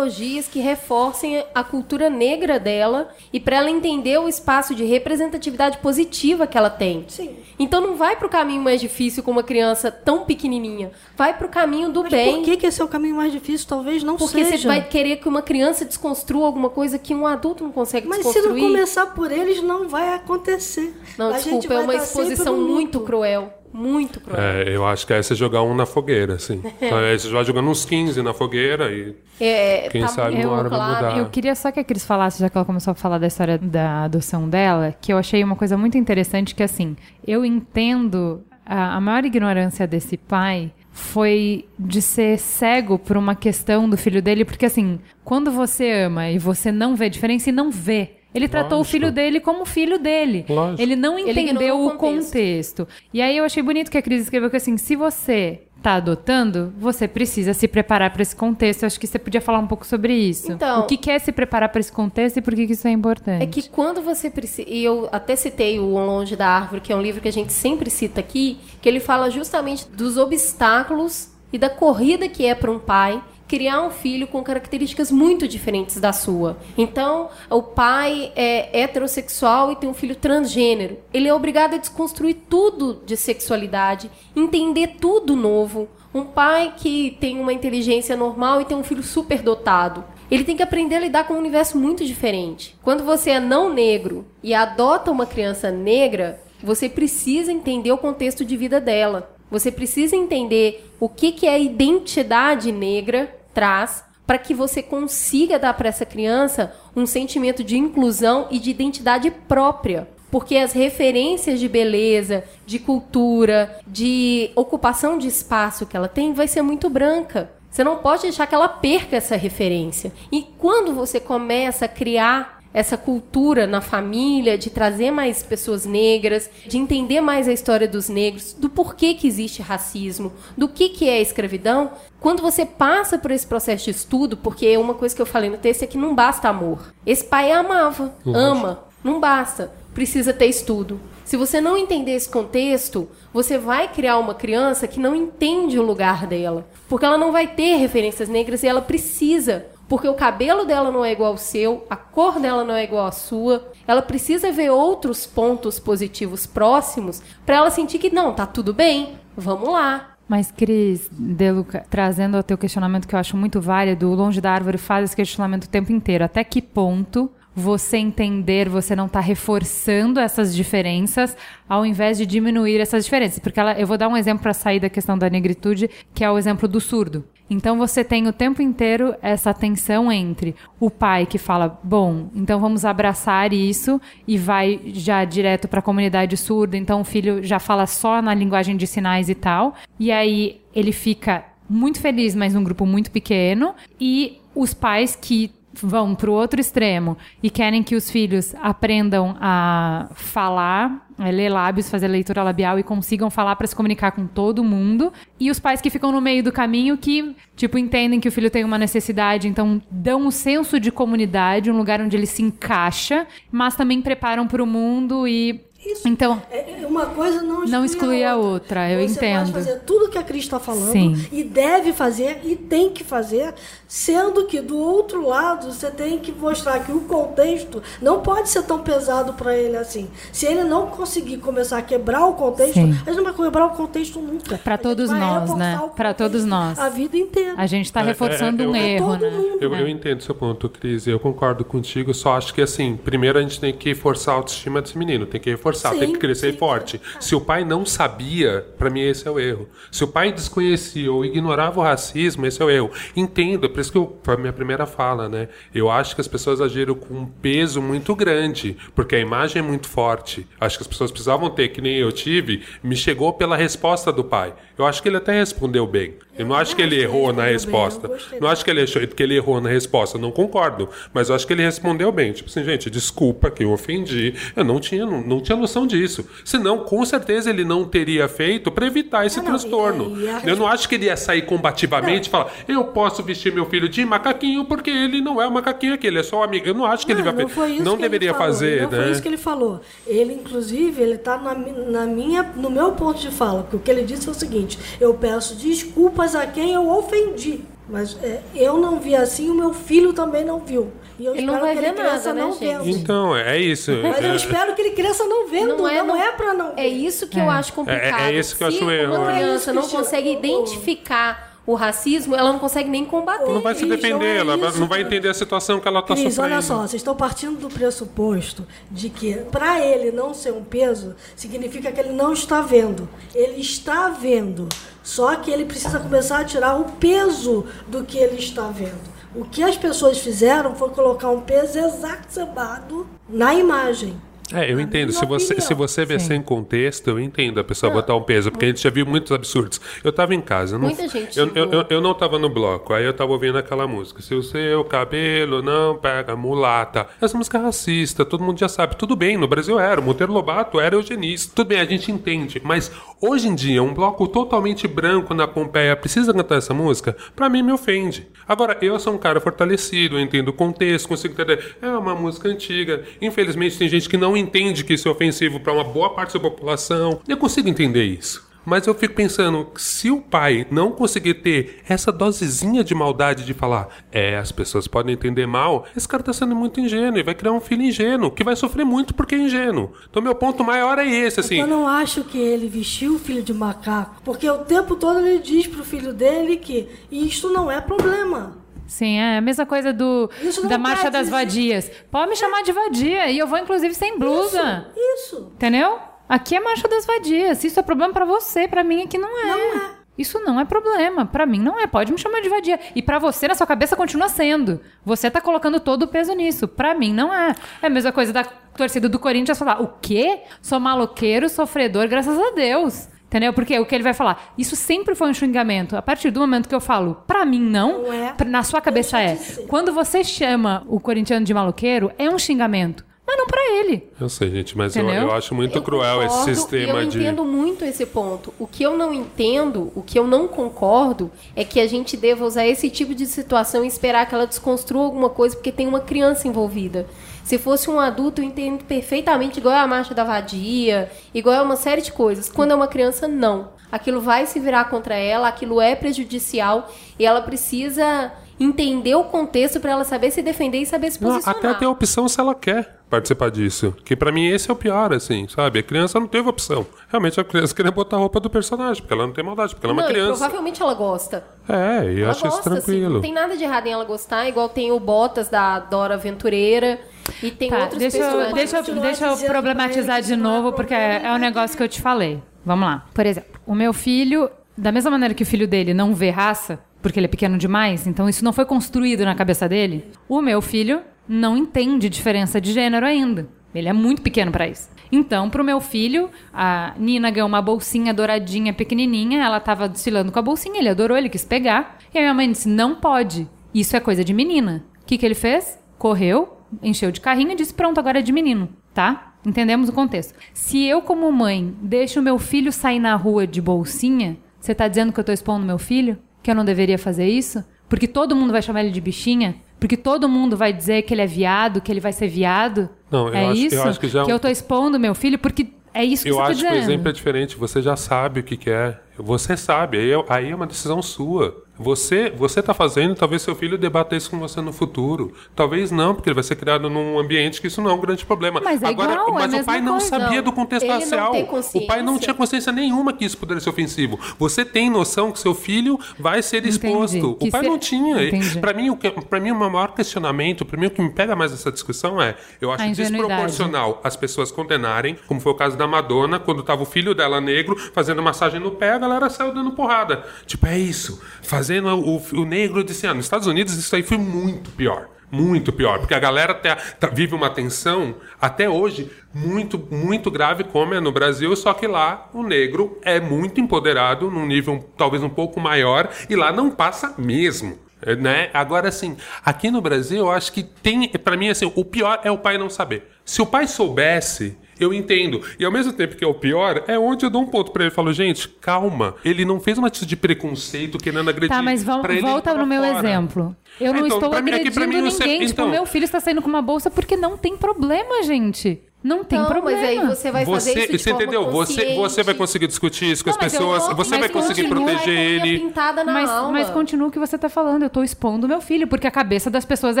que reforcem a cultura negra dela e para ela entender o espaço de representatividade positiva que ela tem. Sim. Então não vai pro caminho mais difícil com uma criança tão pequenininha. Vai pro caminho do Mas bem. por que, que esse é o caminho mais difícil? Talvez não Porque seja. você vai querer que uma criança desconstrua alguma coisa que um adulto não consegue Mas se não desconstruir. começar por eles, não vai acontecer. Não, A gente desculpa, é uma sempre exposição muito cruel. Muito cruel. É, eu acho que é você jogar um na fogueira, assim. (laughs) Então, aí você vai jogando uns 15 na fogueira e É, quem tá sabe muito uma hora vai claro. mudar. Eu queria só que a Cris falasse, já que ela começou a falar da história da adoção dela, que eu achei uma coisa muito interessante, que assim, eu entendo a, a maior ignorância desse pai foi de ser cego por uma questão do filho dele, porque assim, quando você ama e você não vê diferença e não vê. Ele tratou o filho dele como filho dele. Lógico. Ele não Ele entendeu ignorou o contexto. contexto. E aí eu achei bonito que a Cris escreveu que assim, se você tá adotando, você precisa se preparar para esse contexto. Eu acho que você podia falar um pouco sobre isso. Então- o que que é se preparar para esse contexto e por que, que isso é importante? É que quando você precisa. E eu até citei o Longe da Árvore, que é um livro que a gente sempre cita aqui, que ele fala justamente dos obstáculos e da corrida que é para um pai criar um filho com características muito diferentes da sua. Então, o pai é heterossexual e tem um filho transgênero. Ele é obrigado a desconstruir tudo de sexualidade, entender tudo novo. Um pai que tem uma inteligência normal e tem um filho superdotado. Ele tem que aprender a lidar com um universo muito diferente. Quando você é não negro e adota uma criança negra, você precisa entender o contexto de vida dela. Você precisa entender o que, que a identidade negra traz para que você consiga dar para essa criança um sentimento de inclusão e de identidade própria. Porque as referências de beleza, de cultura, de ocupação de espaço que ela tem vai ser muito branca. Você não pode deixar que ela perca essa referência. E quando você começa a criar essa cultura na família, de trazer mais pessoas negras, de entender mais a história dos negros, do porquê que existe racismo, do que, que é a escravidão, quando você passa por esse processo de estudo, porque uma coisa que eu falei no texto é que não basta amor. Esse pai amava, ama, não basta, precisa ter estudo. Se você não entender esse contexto, você vai criar uma criança que não entende o lugar dela, porque ela não vai ter referências negras e ela precisa porque o cabelo dela não é igual ao seu, a cor dela não é igual à sua. Ela precisa ver outros pontos positivos próximos para ela sentir que não, tá tudo bem, vamos lá. Mas, Cris, Deluca, trazendo ao teu questionamento que eu acho muito válido, o Longe da Árvore faz esse questionamento o tempo inteiro. Até que ponto você entender, você não está reforçando essas diferenças ao invés de diminuir essas diferenças? Porque ela, eu vou dar um exemplo para sair da questão da negritude, que é o exemplo do surdo. Então você tem o tempo inteiro essa tensão entre o pai que fala, bom, então vamos abraçar isso e vai já direto para a comunidade surda, então o filho já fala só na linguagem de sinais e tal, e aí ele fica muito feliz, mas num grupo muito pequeno, e os pais que vão para o outro extremo e querem que os filhos aprendam a falar, a ler lábios, fazer leitura labial e consigam falar para se comunicar com todo mundo. E os pais que ficam no meio do caminho que, tipo, entendem que o filho tem uma necessidade, então dão um senso de comunidade, um lugar onde ele se encaixa, mas também preparam para o mundo e Isso. então É, é, Uma coisa não exclui, Não exclui a outra, eu Você entendo. pode fazer tudo que a Cris está falando Sim. e deve fazer e tem que fazer, sendo que do outro lado você tem que mostrar que o contexto não pode ser tão pesado para ele assim. Se ele não conseguir começar a quebrar o contexto, Sim. a gente não vai quebrar o contexto nunca. A gente todos nós, né? o Pra todos nós. A vida inteira. a gente está É, é, reforçando é, um eu- erro, né? mundo. Eu, É. eu entendo seu ponto, Cris. Eu concordo contigo. Só acho que, assim, primeiro a gente tem que reforçar a autoestima desse menino. Tem que reforçar, Sim, tem que crescer sim. forte. Se o pai não sabia, pra mim esse é o erro. Se o pai desconhecia ou ignorava o racismo, esse é o erro. Entendo, é por isso que eu, foi a minha primeira fala, né? Eu acho que as pessoas agiram com um peso muito grande, porque a imagem é muito forte. Acho que as pessoas precisavam ter, que nem eu tive, me chegou pela resposta do pai. Eu acho que ele até respondeu bem. Eu não acho que ele errou na resposta. Não acho que ele, achou, que ele errou na resposta, não concordo. Mas eu acho que ele respondeu bem. Tipo assim, gente, desculpa que eu ofendi. Eu não tinha, não, não tinha noção disso. Senão, com certeza, ele não teria feito para evitar esse Ah, não, transtorno. e- e a Eu não acho que ele ia sair combativamente e falar: eu posso vestir meu filho de macaquinho porque ele não é o macaquinho aqui, ele é só um amigo. Eu não acho que ele vai não foi isso Não que ele deveria falou, fazer, não né? foi isso que ele falou. Ele, inclusive, ele está na, na minha, no meu ponto de fala, porque o que ele disse é o seguinte: eu peço desculpas a quem eu ofendi. Mas é, eu não vi assim, o meu filho também não viu. E eu Ele não espero vai que ele ver cresça nada, né, não gente? vendo. Então, é isso. Mas eu É- espero que ele cresça não vendo, não, é, não- é pra não ver. É isso que eu acho complicado. É- é isso que eu Se acho erro. uma Não é criança isso, não consegue identificar o racismo, ela não consegue nem combater. Não vai se defender, não é ela isso, não vai entender a situação que ela está Cris, sofrendo. olha só, vocês estão partindo do pressuposto de que para ele não ser um peso, significa que ele não está vendo. Ele está vendo. Só que ele precisa começar a tirar o peso do que ele está vendo. O que as pessoas fizeram foi colocar um peso exacerbado na imagem. É, eu entendo. Se você, opinião. se você vê Sim. sem contexto, eu entendo a pessoa botar um peso, porque a gente já viu muitos absurdos. Eu tava em casa. Não, Muita gente Eu, eu, eu, eu não tava no bloco, aí eu tava ouvindo aquela música. Se o seu cabelo não pega mulata. Essa música é racista, todo mundo já sabe. Tudo bem, no Brasil era. O Monteiro Lobato era eugenista. Tudo bem, a gente entende. Mas hoje em dia, um bloco totalmente branco na Pompeia precisa cantar essa música? Pra mim, me ofende. Agora, eu sou um cara fortalecido, eu entendo o contexto, consigo entender. É uma música antiga. Infelizmente, tem gente que não entende que isso é ofensivo para uma boa parte da população. Eu consigo entender isso. Mas eu fico pensando, se o pai não conseguir ter essa dosezinha de maldade de falar, é, as pessoas podem entender mal, esse cara tá sendo muito ingênuo e vai criar um filho ingênuo, que vai sofrer muito porque é ingênuo. Então, meu ponto maior é esse, assim. Eu não acho que ele vestiu o filho de macaco, porque o tempo todo ele diz pro filho dele que isto não é problema. Sim, é a mesma coisa do Isso da marcha das dizer- vadias. Pode me chamar de vadia e eu vou inclusive sem blusa. Isso. Entendeu? Aqui é marcha das vadias. Isso é problema pra você, pra mim aqui não é. Não é. Isso não é problema. Pra mim não é. Pode me chamar de vadia. E pra você, na sua cabeça, continua sendo. Você tá colocando todo o peso nisso. Pra mim não é. É a mesma coisa da torcida do Corinthians falar: o quê? Sou maloqueiro, sofredor, graças a Deus. Entendeu? Porque o que ele vai falar, isso sempre foi um xingamento. A partir do momento que eu falo, pra mim não, Não é. pra- na sua cabeça é. De. Quando você chama o corintiano de maloqueiro, é um xingamento. Mas não pra ele. Eu sei, gente, mas eu, eu acho muito Eu cruel esse concordo, sistema e eu de. entendo muito esse ponto. O que eu não entendo, o que eu não concordo, é que a gente deva usar esse tipo de situação e esperar que ela desconstrua alguma coisa porque tem uma criança envolvida. Se fosse um adulto, eu entendo perfeitamente, igual é a marcha da vadia, igual é uma série de coisas. Quando é uma criança, não. Aquilo vai se virar contra ela, aquilo é prejudicial e ela precisa entender o contexto para ela saber se defender e saber se Não, posicionar. até ter opção se ela quer participar disso. Que pra mim esse é o pior, assim, sabe? A criança não teve opção. Realmente a criança queria botar a roupa do personagem, porque ela não tem maldade, porque ela é uma Não, criança. provavelmente ela gosta. É, e eu Ela acho isso gosta, assim, tranquilo. não tem nada de errado em ela gostar, igual tem o Botas da Dora Aventureira e tem Tá, outros deixa eu, personagens. deixa, eu, deixa eu problematizar de é novo, porque é, é um vai negócio que eu te falei. Vamos lá. Por exemplo, o meu filho, da mesma maneira que o filho dele não vê raça, porque ele é pequeno demais, então isso não foi construído na cabeça dele, o meu filho não entende diferença de gênero ainda. Ele é muito pequeno pra isso. Então, pro meu filho, a Nina ganhou uma bolsinha douradinha, pequenininha. Ela tava desfilando com a bolsinha, ele adorou, ele quis pegar. E a minha mãe disse: Não pode. Isso é coisa de menina. O que, que ele fez? Correu, encheu de carrinho e disse: Pronto, agora é de menino. Tá? Entendemos o contexto. Se eu, como mãe, deixo o meu filho sair na rua de bolsinha, você tá dizendo que eu tô expondo meu filho? Que eu não deveria fazer isso? Porque todo mundo vai chamar ele de bichinha? Porque todo mundo vai dizer que ele é viado, que ele vai ser viado? Não, eu é acho- eu isso? acho que já é um- eu tô expondo meu filho porque é isso que Eu você tá acho que o exemplo é diferente. Você já sabe o que, que é. Você sabe. Aí é, aí é uma decisão sua. Você você está fazendo, talvez seu filho debata isso com você no futuro. Talvez não, porque ele vai ser criado num ambiente que isso não é um grande problema. Mas é Agora, igual, é mas o mesma pai não coisa. sabia do contexto ele racial. O pai não tinha consciência nenhuma que isso poderia ser ofensivo. Você tem noção que seu filho vai ser Entendi. exposto. Que o pai se- não tinha. Para mim, o para mim, o maior questionamento, para mim, o que me pega mais nessa discussão é, eu acho desproporcional as pessoas condenarem, como foi o caso da Madonna, quando tava o filho dela negro fazendo massagem no pé, a galera saiu dando porrada. Tipo, é isso. Fazendo o, o negro disse, ah, nos Estados Unidos isso aí foi muito pior. Muito pior, porque a galera tá- tá- vive uma tensão até hoje muito, muito grave, como é no Brasil, só que lá o negro é muito empoderado, num nível talvez um pouco maior, e lá não passa mesmo. Né? Agora, assim, aqui no Brasil, eu acho que tem, pra mim, assim, o pior é o pai não saber. Se o pai soubesse, eu entendo. E ao mesmo tempo que é o pior, é onde eu dou um ponto pra ele. Eu falo, gente, calma. Ele não fez uma atitude de preconceito querendo agredir. Tá, mas vamos, volta no meu fora. exemplo. Eu não Então, estou pra mim- é agredindo mim você- ninguém. Tipo, então- meu filho está saindo com uma bolsa porque não tem problema, gente. Não tem Não, problema. mas aí você vai fazer Você, isso de você forma entendeu? Você, consciente. você vai conseguir discutir isso com Não, as mas pessoas, vou- você mas vai conseguir proteger ele. pintada na Mas, aula. mas continua o que você tá falando. Eu tô expondo meu filho, porque a cabeça das pessoas é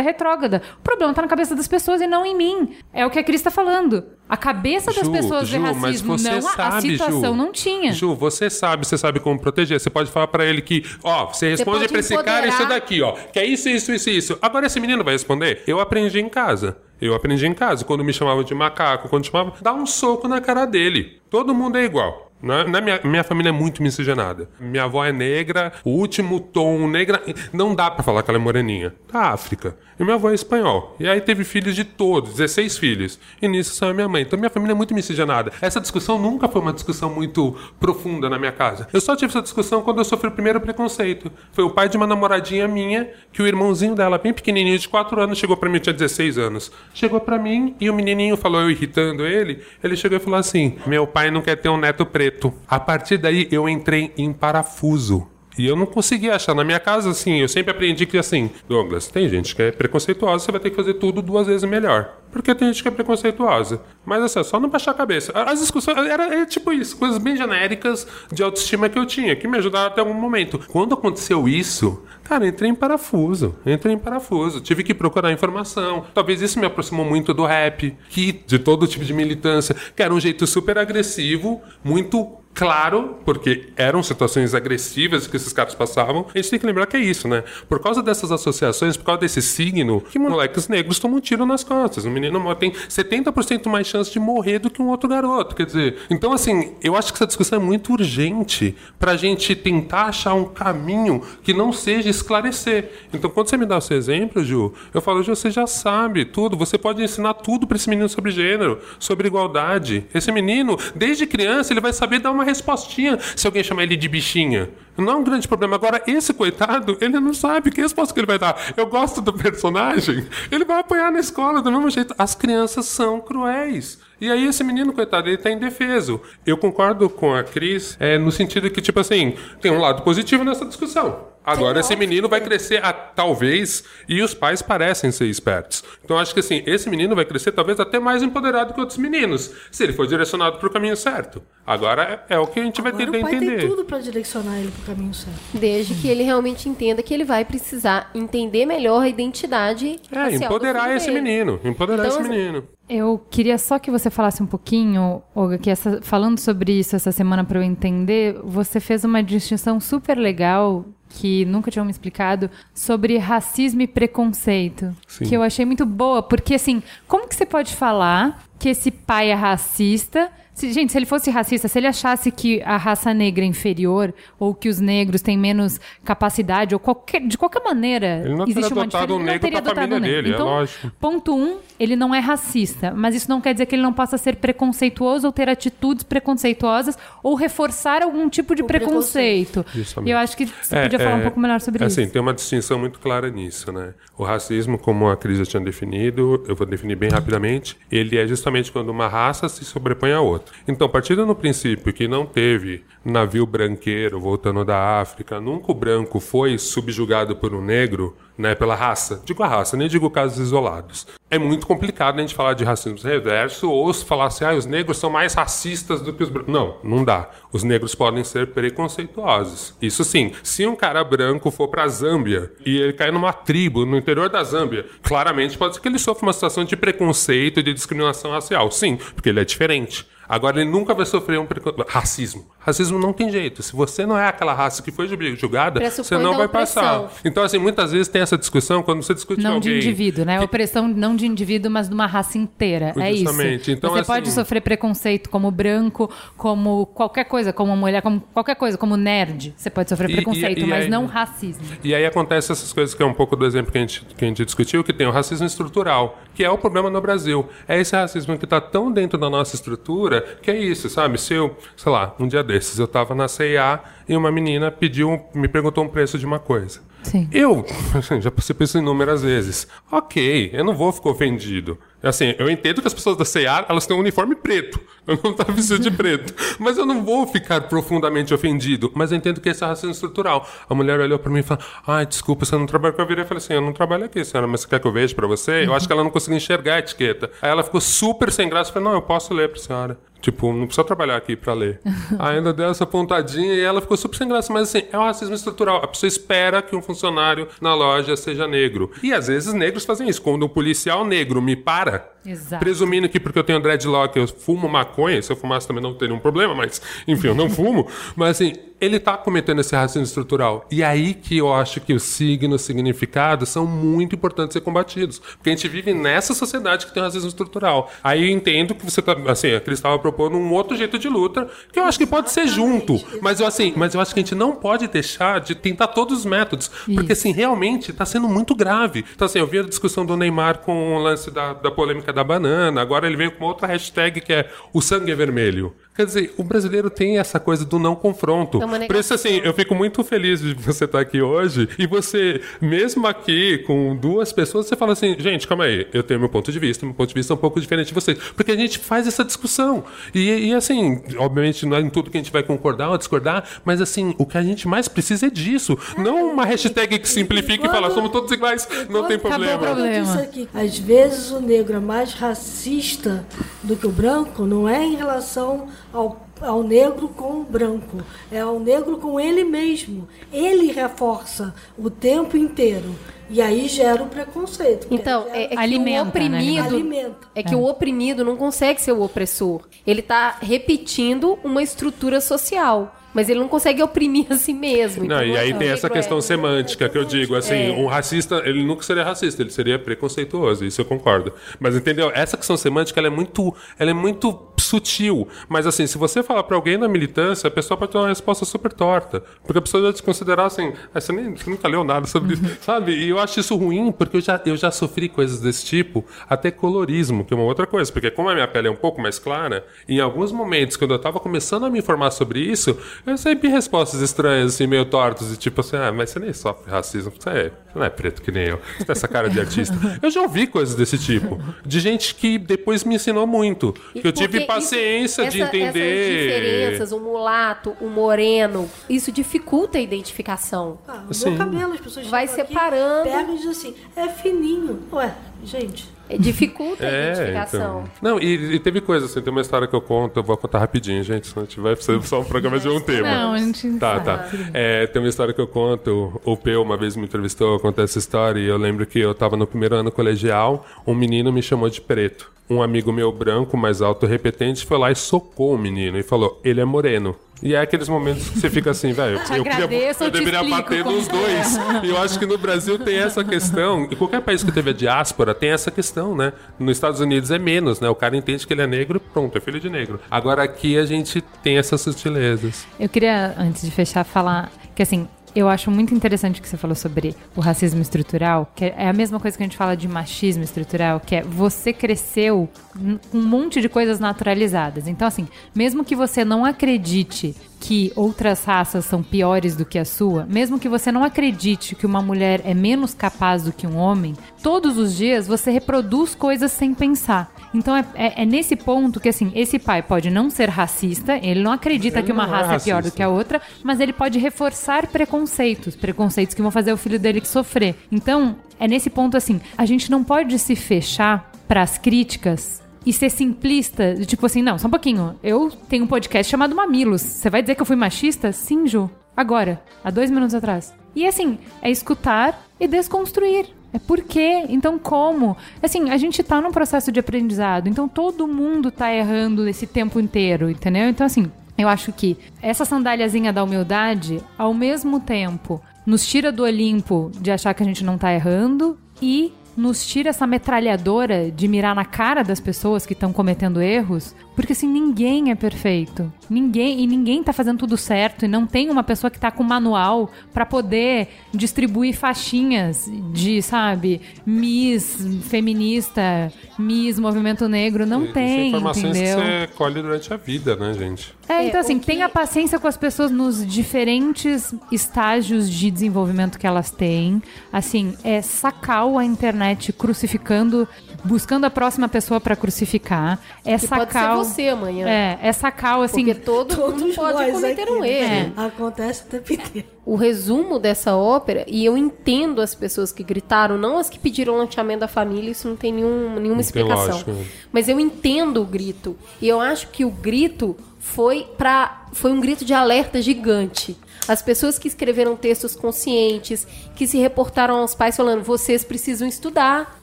retrógrada. O problema tá na cabeça das pessoas e não em mim. É o que a Cris tá falando. A cabeça das Ju, pessoas Ju, é mas racismo. você Não, a- a sabe, situação Ju. não tinha. Ju, você sabe, você sabe como proteger. Você pode falar pra ele que, ó, você responde pra esse cara isso daqui, ó. Que é isso, isso, isso, isso. Agora esse menino vai responder? Eu aprendi em casa. Eu aprendi em casa. Quando me chamavam de macaco, quando chamavam, dá um soco na cara dele. Todo mundo é igual. Na, na minha, minha família é muito miscigenada. Minha avó é negra, o último tom negra. Não dá pra falar que ela é moreninha. Da África. E minha avó é espanhol. E aí teve filhos de todos, 16 filhos. E nisso saiu minha mãe. Então minha família é muito miscigenada. Essa discussão nunca foi uma discussão muito profunda na minha casa. Eu só tive essa discussão quando eu sofri o primeiro preconceito. Foi o pai de uma namoradinha minha, que o irmãozinho dela, bem pequenininho, de 4 anos, chegou pra mim, tinha 16 anos. Chegou pra mim e o menininho falou, eu irritando ele, ele chegou e falou assim: Meu pai não quer ter um neto preto. A partir daí eu entrei em parafuso. E eu não conseguia achar. Na minha casa, assim, eu sempre aprendi que, assim, Douglas, tem gente que é preconceituosa, você vai ter que fazer tudo duas vezes melhor. Porque tem gente que é preconceituosa. Mas, assim, só não baixar a cabeça. As discussões, era, era tipo isso, coisas bem genéricas de autoestima que eu tinha, que me ajudaram até algum momento. Quando aconteceu isso, cara, entrei em parafuso. Entrei em parafuso. Tive que procurar informação. Talvez isso me aproximou muito do rap, que, de todo tipo de militância, que era um jeito super agressivo, muito Claro, porque eram situações agressivas que esses caras passavam. A gente tem que lembrar que é isso, né? Por causa dessas associações, por causa desse signo, que moleques negros tomam um tiro nas costas. Um menino tem 70% mais chance de morrer do que um outro garoto. Quer dizer, então assim, eu acho que essa discussão é muito urgente pra gente tentar achar um caminho que não seja esclarecer. Então, quando você me dá o seu exemplo, Ju, eu falo, Ju, você já sabe tudo. Você pode ensinar tudo pra esse menino sobre gênero, sobre igualdade. Esse menino, desde criança, ele vai saber dar uma respostinha se alguém chamar ele de bichinha. Não é um grande problema. Agora, esse coitado, ele não sabe que resposta que ele vai dar. Eu gosto do personagem, ele vai apanhar na escola do mesmo jeito. As crianças são cruéis. E aí esse menino, coitado, ele tá indefeso. Eu concordo com a Cris é, no sentido que, tipo assim, tem um lado positivo nessa discussão. Agora esse menino vai crescer, a, talvez, e os pais parecem ser espertos. Então acho que assim, esse menino vai crescer talvez até mais empoderado que outros meninos, se ele for direcionado pro caminho certo. Agora é, é o que a gente vai Agora tentar o pai entender. tem tudo pra direcionar ele pro caminho certo. Desde que ele realmente entenda que ele vai precisar entender melhor a identidade É, empoderar esse dele. menino. Empoderar Então, esse menino. Eu queria só que você falasse um pouquinho, Olga, que essa- falando sobre isso essa semana para eu entender, você fez uma distinção super legal que nunca tinham me explicado sobre racismo e preconceito, Sim. que eu achei muito boa, porque assim, como que você pode falar que esse pai é racista? Se- gente, se ele fosse racista, se ele achasse que a raça negra é inferior ou que os negros têm menos capacidade ou qualquer, de qualquer maneira Ele não teria existe uma adotado diferença, um ele não negro teria adotado família um negro. dele, é Então, lógico. Ponto um, ele não é racista, mas isso não quer dizer que ele não possa ser preconceituoso ou ter atitudes preconceituosas ou reforçar algum tipo de O preconceito. Justamente. E eu acho que você podia falar um pouco melhor sobre assim, isso. tem uma distinção muito clara nisso, né? O racismo, como a Cris já tinha definido, eu vou definir bem rapidamente, ele é justamente quando uma raça se sobrepõe a outra. Então, partindo no princípio que não teve navio branqueiro voltando da África, nunca o branco foi subjugado por um negro, né, pela raça. Digo a raça, nem digo casos isolados. É muito complicado a gente falar de racismo reverso ou se falar assim, ah, os negros são mais racistas do que os brancos. Não, não dá. Os negros podem ser preconceituosos. Isso sim. Se um cara branco for pra Zâmbia e ele cair numa tribo no interior da Zâmbia, claramente pode ser que ele sofra uma situação de preconceito e de discriminação racial. Sim, porque ele é diferente. Agora, ele nunca vai sofrer um racismo. Racismo não tem jeito. Se você não é aquela raça que foi julgada, você não vai opressão. passar. Então, assim, muitas vezes tem essa discussão quando você discute Não alguém... de indivíduo, né? que- Opressão não de indivíduo, mas de uma raça inteira. É isso. Justamente. Então, Você assim- pode sofrer preconceito como branco, como qualquer coisa, como mulher, como qualquer coisa, como nerd. Você pode sofrer E- preconceito, e- e mas aí- não racismo. E aí acontece essas coisas que é um pouco do exemplo que a gente, que a gente discutiu, que tem o racismo estrutural, que é o problema no Brasil. É esse racismo que está tão dentro da nossa estrutura, que é isso, sabe? Se eu, sei lá, um dia desses, eu estava na CIA e uma menina pediu, me perguntou um preço de uma coisa. Sim. Eu (laughs) já passei por isso inúmeras vezes. Ok, eu não vou ficar ofendido. Assim, eu entendo que as pessoas da CA, elas têm um uniforme preto. (laughs) Eu não tava vestido de preto. Mas eu não vou ficar profundamente ofendido. Mas eu entendo que esse é racismo estrutural. A mulher olhou pra mim e falou: Ai, desculpa, você não trabalha com a vida. Eu falei assim: Eu não trabalho aqui, senhora, mas você quer que eu veja pra você? Eu acho que ela não conseguiu enxergar a etiqueta. Aí ela ficou super sem graça. Eu falei: Não, eu posso ler pra senhora. Tipo, não precisa trabalhar aqui pra ler. (laughs) Ainda deu essa pontadinha e ela ficou super sem graça. Mas assim, é um racismo estrutural. A pessoa espera que um funcionário na loja seja negro. E às vezes negros fazem isso. Quando um policial negro me para, para Exato. presumindo que porque eu tenho dreadlock eu fumo maconha, se eu fumasse também não teria um problema, mas (laughs) enfim, eu não fumo. Mas assim, ele tá cometendo esse racismo estrutural. E aí que eu acho que os signos, significados são muito importantes ser combatidos. Porque a gente vive nessa sociedade que tem racismo estrutural. Aí eu entendo que você tá, assim, a Cris estava propondo um outro jeito de luta, que eu acho que pode ser junto. Mas eu assim, mas eu acho que a gente não pode deixar de tentar todos os métodos. Porque assim, realmente tá sendo muito grave. Então assim, eu vi a discussão do Neymar com o lance da, da polêmica da banana. Agora ele vem com outra hashtag que é o sangue é vermelho. Quer dizer, o brasileiro tem essa coisa do não confronto. É Por isso, assim, eu fico muito feliz de você estar aqui hoje. E você, mesmo aqui com duas pessoas, você fala assim: gente, calma aí, eu tenho meu ponto de vista, meu ponto de vista é um pouco diferente de vocês. Porque a gente faz essa discussão. E, e, assim, obviamente, não é em tudo que a gente vai concordar ou discordar, mas assim, o que a gente mais precisa é disso. não uma hashtag que simplifica e fala: somos todos iguais, não tem problema. problema. Aqui. Às vezes o negro é mais racista do que o branco, não é em relação ao, ao negro com o branco, é ao negro com ele mesmo. Ele reforça o tempo inteiro. E aí gera o preconceito. Então, é, é que Alimenta, o né, oprimido. alimenta. É que o oprimido não consegue ser o opressor. Ele tá repetindo uma estrutura social. Mas ele não consegue oprimir a si mesmo. Não, e aí o tem essa questão é- semântica que eu digo, assim, um racista, ele nunca seria racista, ele seria preconceituoso, isso eu concordo. Mas entendeu? Essa questão semântica, ela é muito, ela é muito sutil, mas assim, se você falar pra alguém na militância, a pessoa pode ter uma resposta super torta, porque a pessoa vai te considerar assim, "Ah, você, nem, você nunca leu nada sobre isso, sabe? E eu acho isso ruim, porque eu já, eu já sofri coisas desse tipo, até colorismo, que é uma outra coisa, porque como a minha pele é um pouco mais clara, em alguns momentos, quando eu tava começando a me informar sobre isso, eu recebi respostas estranhas, assim, meio tortas, e tipo assim, ah, mas você nem sofre racismo, você, é, você não é preto que nem eu, você tem essa cara de artista. (laughs) Eu já ouvi coisas desse tipo, de gente que depois me ensinou muito, que eu tive porque paciência isso- de essa- entender... Essas diferenças, o mulato, o moreno, isso dificulta a identificação. Ah, o Sim. meu cabelo, as pessoas Vai separando. Pegam e dizem assim, é fininho. Ué, gente, É, Dificulta a É, identificação. então. Não, e, e teve coisa assim, tem uma história que eu conto, eu vou contar rapidinho, gente, senão a gente vai ser só um programa de um tema. Não, a gente Tá, sabe. tá. É, tem uma história que eu conto, o Peu uma vez me entrevistou, eu contei essa história, e eu lembro que eu tava no primeiro ano colegial, um menino me chamou de preto. Um amigo meu branco, mais alto, repetente, foi lá e socou o menino e falou, ele é moreno. E é aqueles momentos que você fica assim, velho, eu, queria, agradeço, eu eu te deveria bater nos dois. E eu acho que no Brasil tem essa questão. E qualquer país que teve a diáspora tem essa questão, né? Nos Estados Unidos é menos, né? O cara entende que ele é negro e pronto, é filho de negro. Agora aqui a gente tem essas sutilezas. Eu queria, antes de fechar, falar que assim. Eu acho muito interessante o que você falou sobre o racismo estrutural, que é a mesma coisa que a gente fala de machismo estrutural, que é você cresceu com um monte de coisas naturalizadas. Então, assim, mesmo que você não acredite que outras raças são piores do que a sua, mesmo que você não acredite que uma mulher é menos capaz do que um homem, todos os dias você reproduz coisas sem pensar. Então é, é- é nesse ponto que assim, esse pai pode não ser racista, ele não acredita Ele que uma é raça é pior do que a outra, mas ele pode reforçar preconceitos, preconceitos que vão fazer o filho dele sofrer. Então, é nesse ponto assim, a gente não pode se fechar para as críticas e ser simplista, de tipo assim, não, só um pouquinho. Eu tenho um podcast chamado Mamilos. Você vai dizer que eu fui machista? Sim, Ju. Agora, há dois minutos atrás. E assim, é escutar e desconstruir. É por quê? Então como? Assim, a gente tá num processo de aprendizado, então todo mundo tá errando esse tempo inteiro, entendeu? Então assim, eu acho que essa sandáliazinha da humildade, ao mesmo tempo, nos tira do Olimpo de achar que a gente não tá errando e nos tira essa metralhadora de mirar na cara das pessoas que estão cometendo erros, porque assim, ninguém é perfeito. Ninguém, e ninguém tá fazendo tudo certo, e não tem uma pessoa que tá com manual pra poder distribuir faixinhas de, sabe, Miss feminista, Miss movimento negro, não Existem tem, informações entendeu? que você colhe durante a vida, né, gente? É, então É, assim, o que- tenha paciência com as pessoas nos diferentes estágios de desenvolvimento que elas têm. Assim, é sacal a internet crucificando buscando a próxima pessoa pra crucificar. É Que pode ser você amanhã. É, é sacar, assim. Porque todo mundo pode cometer aqui, um né? erro. Acontece o tempo inteiro. o resumo dessa ópera, e eu entendo as pessoas que gritaram, não as que pediram o lançamento da família, isso não tem nenhum, nenhuma explicação. Mas eu entendo o grito. E eu acho que o grito foi para foi um grito de alerta gigante. As pessoas que escreveram textos conscientes, que se reportaram aos pais falando: "Vocês precisam estudar.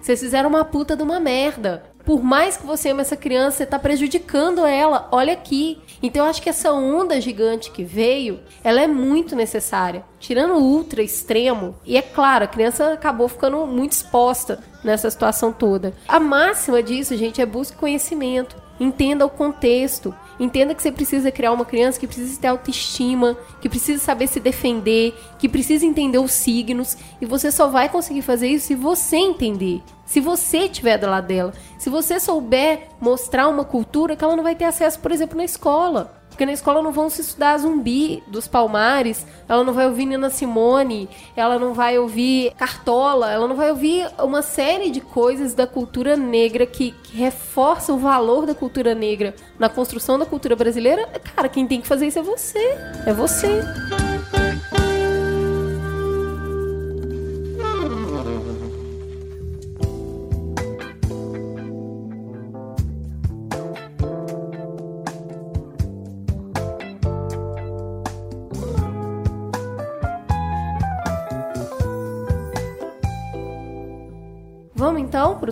Vocês fizeram uma puta de uma merda. Por mais que você ame essa criança, você tá prejudicando ela. Olha aqui. Então eu acho que essa onda gigante que veio, ela é muito necessária. Tirando o ultra extremo, e é claro, a criança acabou ficando muito exposta nessa situação toda. A máxima disso, gente, é busque conhecimento. Entenda o contexto. Entenda que você precisa criar uma criança que precisa ter autoestima, que precisa saber se defender, que precisa entender os signos. E você só vai conseguir fazer isso se você entender. Se você estiver do lado dela. Se você souber mostrar uma cultura que ela não vai ter acesso, por exemplo, na escola. Porque na escola não vão se estudar zumbi dos palmares, ela não vai ouvir Nina Simone, ela não vai ouvir Cartola, ela não vai ouvir uma série de coisas da cultura negra que, que reforça o valor da cultura negra na construção da cultura brasileira. Cara, quem tem que fazer isso é você. É você.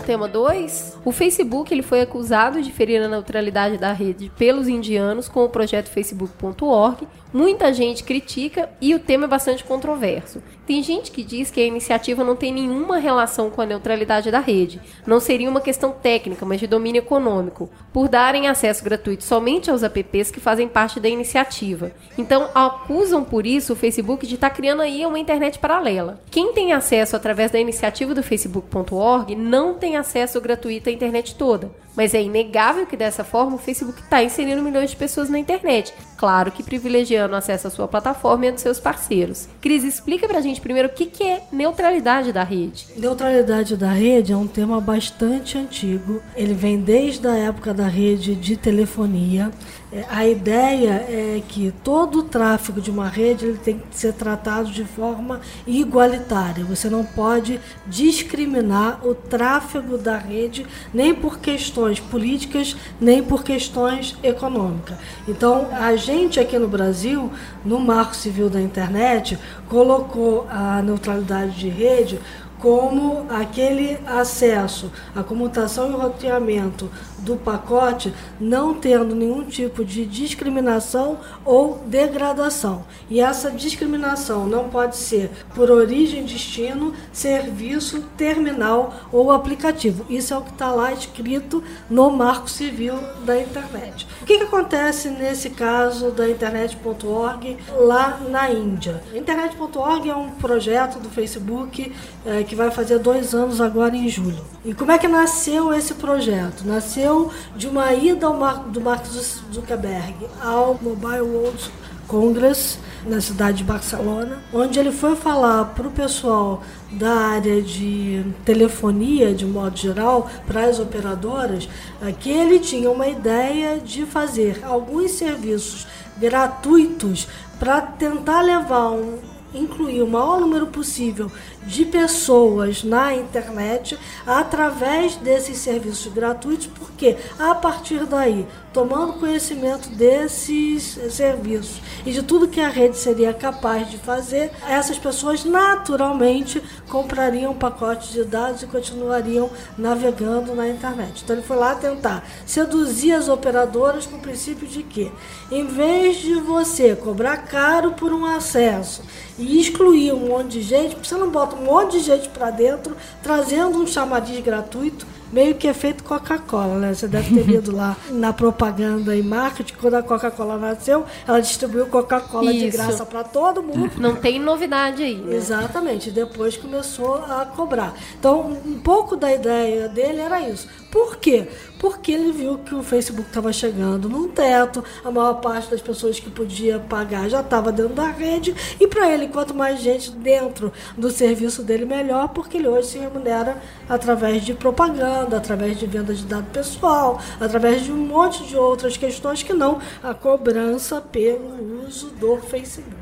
Tema 2. O Facebook ele foi acusado de ferir a neutralidade da rede pelos indianos com o projeto facebook.org. Muita gente critica e o tema é bastante controverso. Tem gente que diz que a iniciativa não tem nenhuma relação com a neutralidade da rede. Não seria uma questão técnica, mas de domínio econômico, por darem acesso gratuito somente aos apps que fazem parte da iniciativa. Então, acusam por isso o Facebook de estar criando aí uma internet paralela. Quem tem acesso através da iniciativa do facebook.org não tem acesso gratuito à internet toda. Mas é inegável que dessa forma o Facebook está inserindo milhões de pessoas na internet. Claro que privilegiando o acesso à sua plataforma e a dos seus parceiros. Cris, explica pra gente primeiro o que, que é neutralidade da rede. Neutralidade da rede é um tema bastante antigo. Ele vem desde a época da rede de telefonia. É, A ideia é que todo o tráfego de uma rede ele tem que ser tratado de forma igualitária. Você não pode discriminar o tráfego da rede nem por questões políticas, nem por questões econômicas. Então, a gente aqui no Brasil, no Marco Civil da Internet, colocou a neutralidade de rede como aquele acesso à comutação e roteamento do pacote não tendo nenhum tipo de discriminação ou degradação. E essa discriminação não pode ser por origem, destino, serviço, terminal ou aplicativo. Isso é o que está lá escrito no Marco Civil da Internet. O que, que acontece nesse caso da internet.org lá na Índia? Internet.org é um projeto do Facebook eh, que vai fazer dois anos agora em julho. E como é que nasceu esse projeto? Nasceu de uma ida Mar- do Mark Zuckerberg ao Mobile World Congress na cidade de Barcelona, onde ele foi falar para o pessoal da área de telefonia, de modo geral, para as operadoras, eh, que ele tinha uma ideia de fazer alguns serviços gratuitos para tentar levar um, incluir o maior número possível de pessoas na internet através desses serviços gratuitos, porque a partir daí, tomando conhecimento desses serviços e de tudo que a rede seria capaz de fazer, essas pessoas naturalmente comprariam pacotes de dados e continuariam navegando na internet. Então ele foi lá tentar seduzir as operadoras com o princípio de que, em vez de você cobrar caro por um acesso e excluir um monte de gente, você não bota um monte de gente para dentro, trazendo um chamariz gratuito, meio que efeito Coca-Cola, né? Você deve ter lido lá (laughs) na propaganda e marketing, quando a Coca-Cola nasceu, ela distribuiu Coca-Cola de graça para todo mundo. (laughs) Não tem novidade aí, né? Exatamente, depois começou a cobrar. Então, um pouco da ideia dele era isso. Por quê? Porque ele viu que o Facebook estava chegando num teto, a maior parte das pessoas que podia pagar já estava dentro da rede, e para ele, quanto mais gente dentro do serviço dele, melhor, porque ele hoje se remunera através de propaganda, através de venda de dado pessoal, através de um monte de outras questões que não a cobrança pelo uso do Facebook.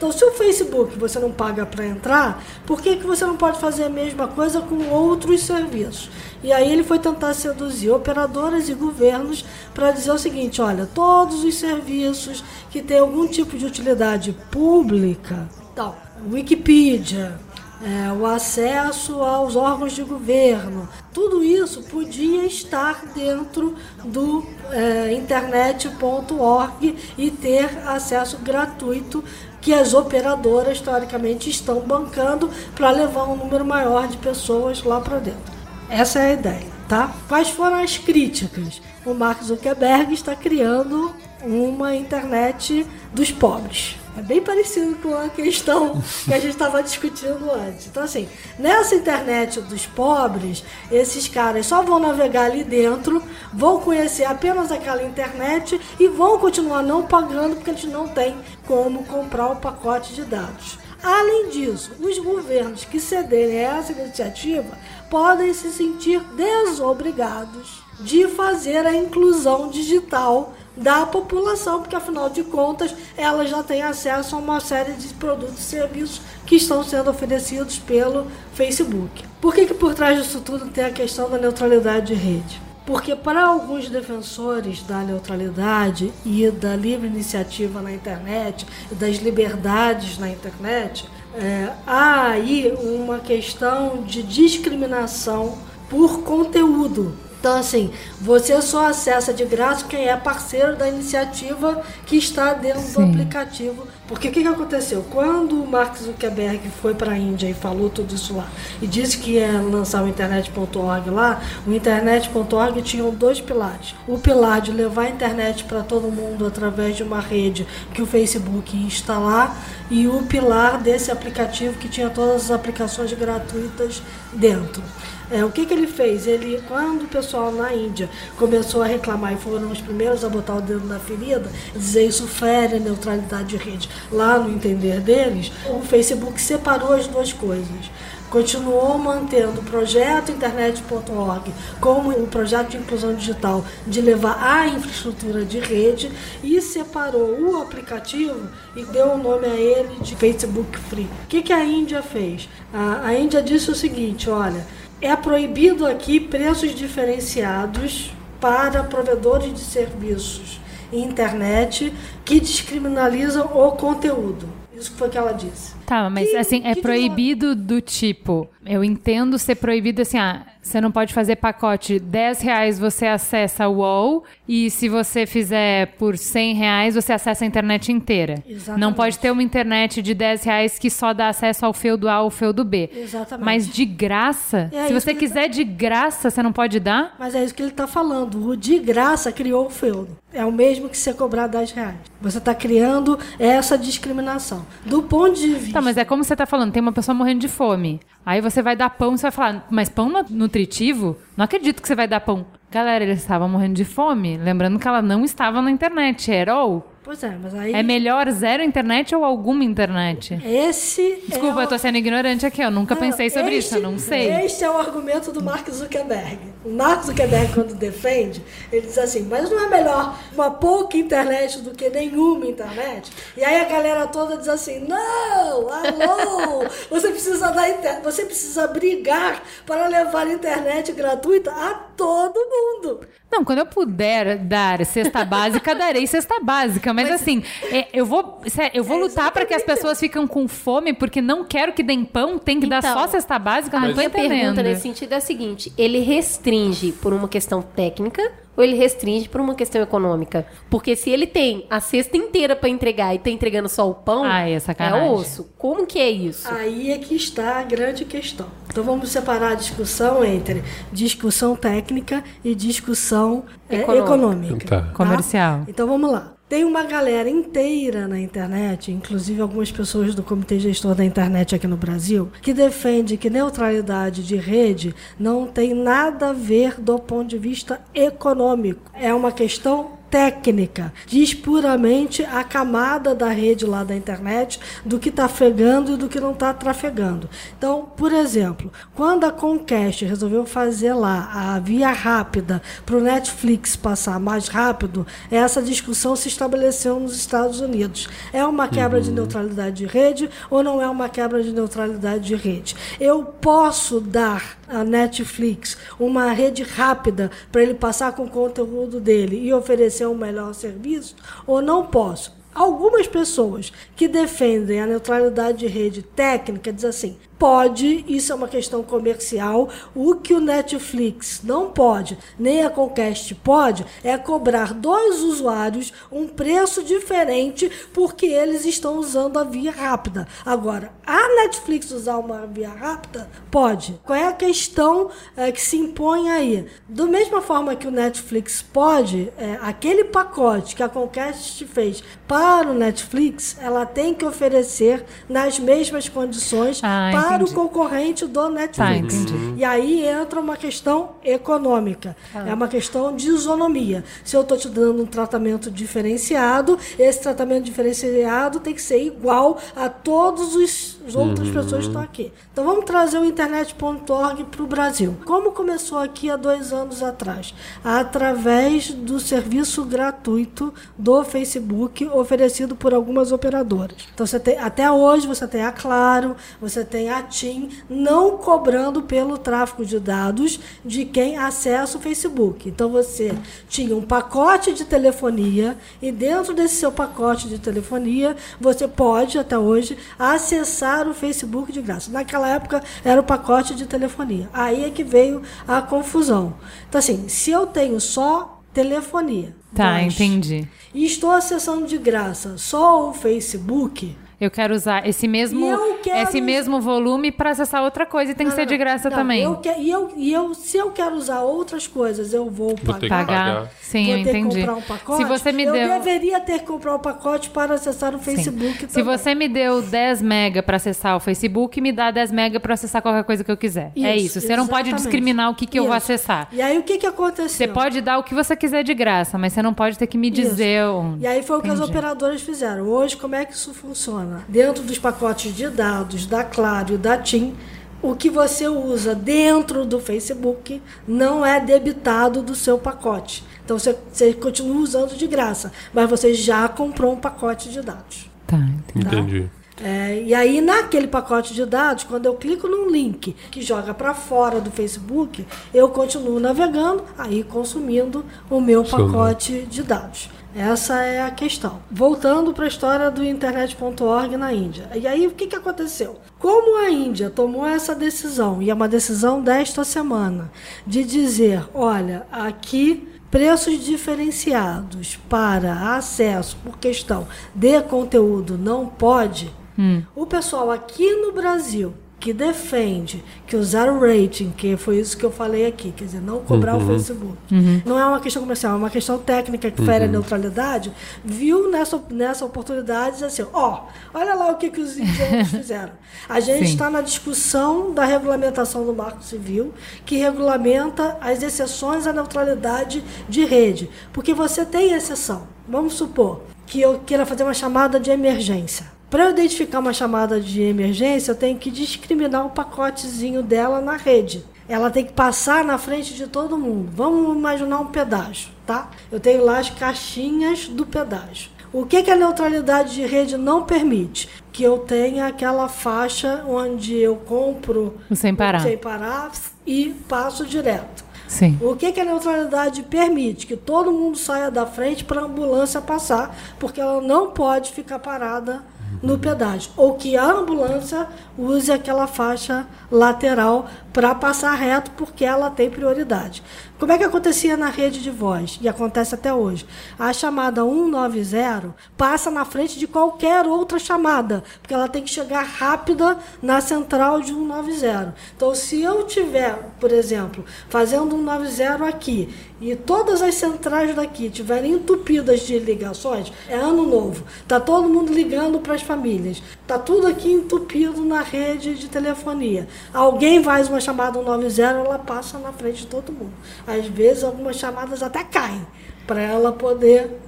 Então, se o Facebook você não paga para entrar, por que, que você não pode fazer a mesma coisa com outros serviços? E aí ele foi tentar seduzir operadoras e governos para dizer o seguinte: olha, todos os serviços que têm algum tipo de utilidade pública, então, Wikipedia, é, o acesso aos órgãos de governo, tudo isso podia estar dentro do é, internet.org e ter acesso gratuito que as operadoras, teoricamente, estão bancando para levar um número maior de pessoas lá para dentro. Essa é a ideia, tá? Quais foram as críticas? O Mark Zuckerberg está criando uma internet dos pobres. É bem parecido com a questão que a gente estava discutindo antes. Então, assim, nessa internet dos pobres, esses caras só vão navegar ali dentro, vão conhecer apenas aquela internet e vão continuar não pagando porque eles não têm como comprar o pacote de dados. Além disso, os governos que cederem a essa iniciativa podem se sentir desobrigados de fazer a inclusão digital da população, porque afinal de contas ela já tem acesso a uma série de produtos e serviços que estão sendo oferecidos pelo Facebook. Por que, que por trás disso tudo tem a questão da neutralidade de rede? Porque para alguns defensores da neutralidade e da livre iniciativa na internet, das liberdades na internet, é, há aí uma questão de discriminação por conteúdo. Então, assim, você só acessa de graça quem é parceiro da iniciativa que está dentro Sim. do aplicativo. Porque o que, que aconteceu? Quando o Mark Zuckerberg foi para a Índia e falou tudo isso lá, e disse que ia lançar o internet.org lá, o internet.org tinha dois pilares. O pilar de levar a internet para todo mundo através de uma rede que o Facebook ia instalar, e o pilar desse aplicativo que tinha todas as aplicações gratuitas dentro. É, o que, que ele fez? Ele, quando o pessoal na Índia começou a reclamar e foram os primeiros a botar o dedo na ferida, dizer isso fere a neutralidade de rede, lá no entender deles, o Facebook separou as duas coisas continuou mantendo o projeto internet.org como um projeto de inclusão digital de levar a infraestrutura de rede e separou o aplicativo e deu o nome a ele de Facebook Free. O que, que a Índia fez? A, a Índia disse o seguinte: olha, é proibido aqui preços diferenciados para provedores de serviços internet que descriminalizam o conteúdo. Isso foi o que ela disse. Tá, mas que, assim, é proibido do tipo. Eu entendo ser proibido assim, ah, você não pode fazer pacote 10 reais você acessa o UOL e se você fizer por 100 reais você acessa a internet inteira. Exatamente. Não pode ter uma internet de 10 reais que só dá acesso ao feudo A ou feudo B. Exatamente. Mas de graça, é se você quiser tá... de graça, você não pode dar? Mas é isso que ele está falando. O de graça criou o feudo. É o mesmo que você cobrar 10 reais. Você está criando essa discriminação. Do ponto de vista. Tá, mas é como você está falando, tem uma pessoa morrendo de fome. Aí você vai dar pão, você vai falar, mas pão nutritivo? Não acredito que você vai dar pão. Galera, eles estavam morrendo de fome. Lembrando que ela não estava na internet, era ou. Pois é, mas aí. É melhor zero internet ou alguma internet? Esse. Desculpa, é eu tô sendo ignorante aqui, eu nunca não, pensei sobre este, isso, eu não sei. Este é o argumento do Mark Zuckerberg. O Mark Zuckerberg, quando defende, ele diz assim: mas não é melhor uma pouca internet do que nenhuma internet? E aí a galera toda diz assim: não, alô, você precisa dar internet, você precisa brigar para levar internet gratuita a todo mundo. Não, quando eu puder dar cesta básica, darei cesta básica. Mas, mas assim, é, eu vou, eu vou é lutar para que as pessoas fiquem com fome, porque não quero que deem pão, tem que então, dar só cesta básica. A não minha pergunta nesse sentido é a seguinte: ele restringe por uma questão técnica ou ele restringe por uma questão econômica? Porque se ele tem a cesta inteira para entregar e tá entregando só o pão, ah, é, sacanagem. é osso. Como que é isso? Aí é que está a grande questão. Então vamos separar a discussão entre discussão técnica e discussão é, econômica, tá. comercial. Então vamos lá. Tem uma galera inteira na internet, inclusive algumas pessoas do Comitê Gestor da Internet aqui no Brasil, que defende que neutralidade de rede não tem nada a ver do ponto de vista econômico. É uma questão técnica, diz puramente a camada da rede lá da internet, do que está trafegando e do que não está trafegando. Então, por exemplo, quando a Comcast resolveu fazer lá a via rápida para o Netflix passar mais rápido, essa discussão se estabeleceu nos Estados Unidos. É uma quebra uhum. de neutralidade de rede ou não é uma quebra de neutralidade de rede? Eu posso dar a Netflix uma rede rápida para ele passar com o conteúdo dele e oferecer um melhor serviço ou não posso? Algumas pessoas que defendem a neutralidade de rede técnica dizem assim: pode, isso é uma questão comercial. O que o Netflix não pode, nem a Comcast pode, é cobrar dois usuários um preço diferente porque eles estão usando a via rápida. Agora, a Netflix usar uma via rápida? Pode. Qual é a questão é, que se impõe aí? Da mesma forma que o Netflix pode, é, aquele pacote que a Comcast fez para o Netflix, ela tem que oferecer nas mesmas condições ah, para para o concorrente do Netflix. Tá, e aí entra uma questão econômica. Ah. É uma questão de isonomia. Se eu estou te dando um tratamento diferenciado, esse tratamento diferenciado tem que ser igual a todas as outras uhum. pessoas que estão aqui. Então vamos trazer o internet.org para o Brasil. Como começou aqui há dois anos atrás? Através do serviço gratuito do Facebook oferecido por algumas operadoras. Então você tem, até hoje você tem a Claro, você tem a TIM não cobrando pelo tráfego de dados de quem acessa o Facebook. Então você tinha um pacote de telefonia e dentro desse seu pacote de telefonia você pode até hoje acessar o Facebook de graça. Naquela época era o pacote de telefonia. Aí é que veio a confusão. Então assim, se eu tenho só telefonia, tá, entendi. E estou acessando de graça só o Facebook, eu quero usar esse mesmo, quero... esse mesmo volume para acessar outra coisa e tem não, que ser de graça não, também. Eu que... e, eu, e eu, se eu quero usar outras coisas, eu vou pagar. pagar. pagar. Sim, vou eu entendi. comprar um pacote. Se você me deu... Eu deveria ter que comprar um pacote para acessar o Facebook Se você me deu 10 mega para acessar o Facebook, me dá 10 mega para acessar qualquer coisa que eu quiser. Isso, é isso. Você exatamente. não pode discriminar o que, que eu vou acessar. E aí o que, que aconteceu? Você pode dar o que você quiser de graça, mas você não pode ter que me dizer. Onde. E aí foi o que as operadoras fizeram. Hoje, como é que isso funciona? Dentro dos pacotes de dados da Claro e da TIM, o que você usa dentro do Facebook não é debitado do seu pacote. Então você, você continua usando de graça, mas você já comprou um pacote de dados. Tá, entendi. Tá? É, e aí, naquele pacote de dados, quando eu clico num link que joga para fora do Facebook, eu continuo navegando, aí consumindo o meu pacote de dados. Essa é a questão. Voltando para a história do internet.org na Índia. E aí o que, que aconteceu? Como a Índia tomou essa decisão, e é uma decisão desta semana, de dizer: olha, aqui preços diferenciados para acesso por questão de conteúdo não pode. Hum. O pessoal aqui no Brasil que defende que usar o rating, que foi isso que eu falei aqui, quer dizer, não cobrar uhum. o Facebook, uhum. não é uma questão comercial, é uma questão técnica que fere uhum. a neutralidade, viu nessa, nessa oportunidade assim, ó, oh, olha lá o que, que os indianos (laughs) fizeram. A gente está na discussão da regulamentação do Marco Civil, que regulamenta as exceções à neutralidade de rede, porque você tem exceção. Vamos supor que eu queira fazer uma chamada de emergência. Para eu identificar uma chamada de emergência, eu tenho que discriminar o pacotezinho dela na rede. Ela tem que passar na frente de todo mundo. Vamos imaginar um pedágio, tá? Eu tenho lá as caixinhas do pedágio. O que, que a neutralidade de rede não permite? Que eu tenha aquela faixa onde eu compro sem parar, sem parar e passo direto. Sim. O que, que a neutralidade permite? Que todo mundo saia da frente para a ambulância passar, porque ela não pode ficar parada no pedágio, ou que a ambulância use aquela faixa lateral para passar reto, porque ela tem prioridade. Como é que acontecia na rede de voz? E acontece até hoje. A chamada 190 passa na frente de qualquer outra chamada, porque ela tem que chegar rápida na central de 190. Então, se eu tiver, por exemplo, fazendo 190 aqui e todas as centrais daqui estiverem entupidas de ligações, é ano novo. Tá todo mundo ligando para as famílias. Tá tudo aqui entupido na rede de telefonia. Alguém faz uma chamada 190, ela passa na frente de todo mundo. Às vezes algumas chamadas até caem para ela poder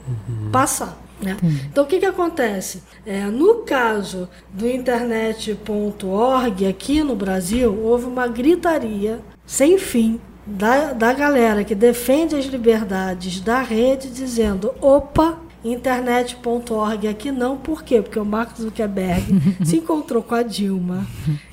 passar. Né? Então, o que, que acontece? É, no caso do internet.org aqui no Brasil, houve uma gritaria sem fim da, da galera que defende as liberdades da rede, dizendo: opa, internet.org aqui não, por quê? Porque o Mark Zuckerberg (laughs) se encontrou com a Dilma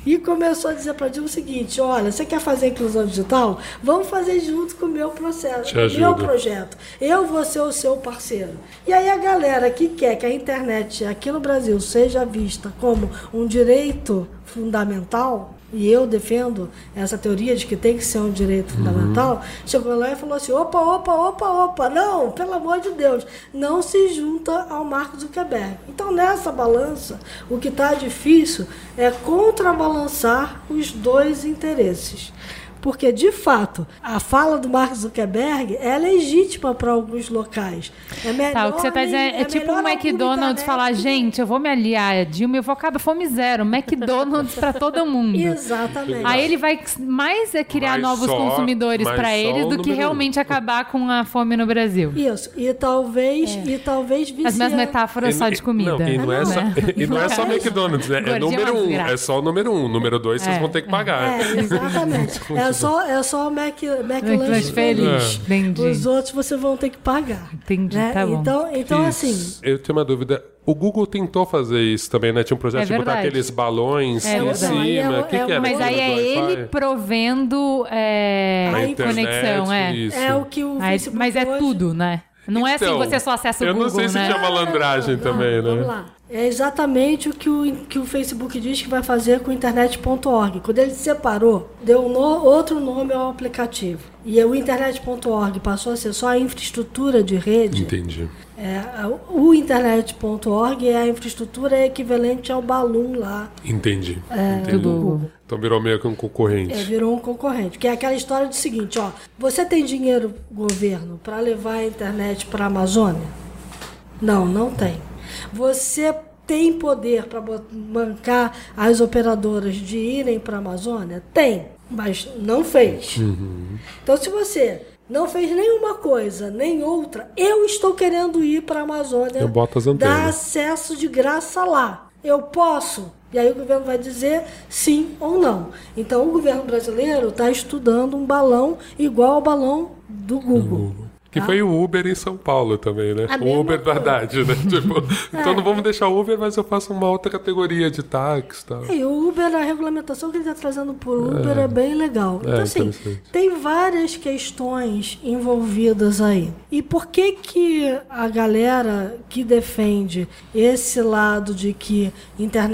e começou a dizer para a Dilma o seguinte: olha, você quer fazer inclusão digital? Vamos fazer junto com o meu processo, Te com o meu projeto. Eu vou ser o seu parceiro. E aí a galera que quer que a internet aqui no Brasil seja vista como um direito fundamental, e eu defendo essa teoria de que tem que ser um direito fundamental, chegou lá e falou assim: opa, opa, opa, opa, não, pelo amor de Deus, não se junta ao Mark Zuckerberg. Então, nessa balança, o que está difícil é contrabalançar os dois interesses. Porque, de fato, a fala do Mark Zuckerberg é legítima para alguns locais. É melhor Tá, o que você tá nem- dizendo é, tipo melhor o a McDonald's falar, gente, eu vou me aliar a Dilma e eu vou acabar fome zero. McDonald's pra todo mundo. (laughs) Exatamente. Aí ele vai mais é criar Mas novos só- consumidores só eles do que número um. realmente acabar com a fome no Brasil. Isso. E talvez, e talvez As minhas metáforas só de comida. Não, e não é, só, né? e não é só (laughs) McDonald's, né? É é número um. É só o número um. Número dois vocês É, vão ter que pagar. É, exatamente. (laughs) é só, é só o Mac, McLanche McLanche feliz. feliz. Entendi. Os outros vocês vão ter que pagar. Entendi, né? tá bom. Então, então assim, Eu tenho uma dúvida. O Google tentou fazer isso também, né? Tinha um projeto É de botar aqueles balões É em verdade. cima. É o- que, é que o- era? Mas aí é ele provendo é, A conexão, é. Isso. é o que o Aí- mas é hoje- tudo, né? Não é assim Então, você só acessa o eu Google, não sei se né? tinha malandragem Não, também, Vamos né? lá. É exatamente o que o, que o Facebook diz que vai fazer com o internet.org. Quando ele separou, deu um no- outro nome ao aplicativo. E o internet.org passou a ser só a infraestrutura de rede. Entendi. É, o internet.org é a infraestrutura equivalente ao Balloon lá. Entendi. É, Entendi. do Google. Então virou meio que um concorrente. É, virou um concorrente. Que é aquela história do seguinte, ó. Você tem dinheiro, governo, para levar a internet para a Amazônia? Não, não tem. Você tem poder para bancar as operadoras de irem para a Amazônia? Tem, mas não fez. Então, se você não fez nenhuma coisa, nem outra, eu estou querendo ir para a Amazônia Eu boto as dar antenas. acesso de graça lá. Eu posso? E aí o governo vai dizer sim ou não. Então o governo brasileiro está estudando um balão igual ao balão do Google. Que foi o Uber em São Paulo também, né? A O Uber do. Haddad, né? (laughs) Tipo, então não vamos deixar o Uber, mas eu faço uma outra categoria de táxi e tal. E o Uber, a regulamentação que ele está trazendo por Uber é, bem legal. Então, É, assim, interessante. tem várias questões envolvidas aí. E por que que a galera que defende esse lado de que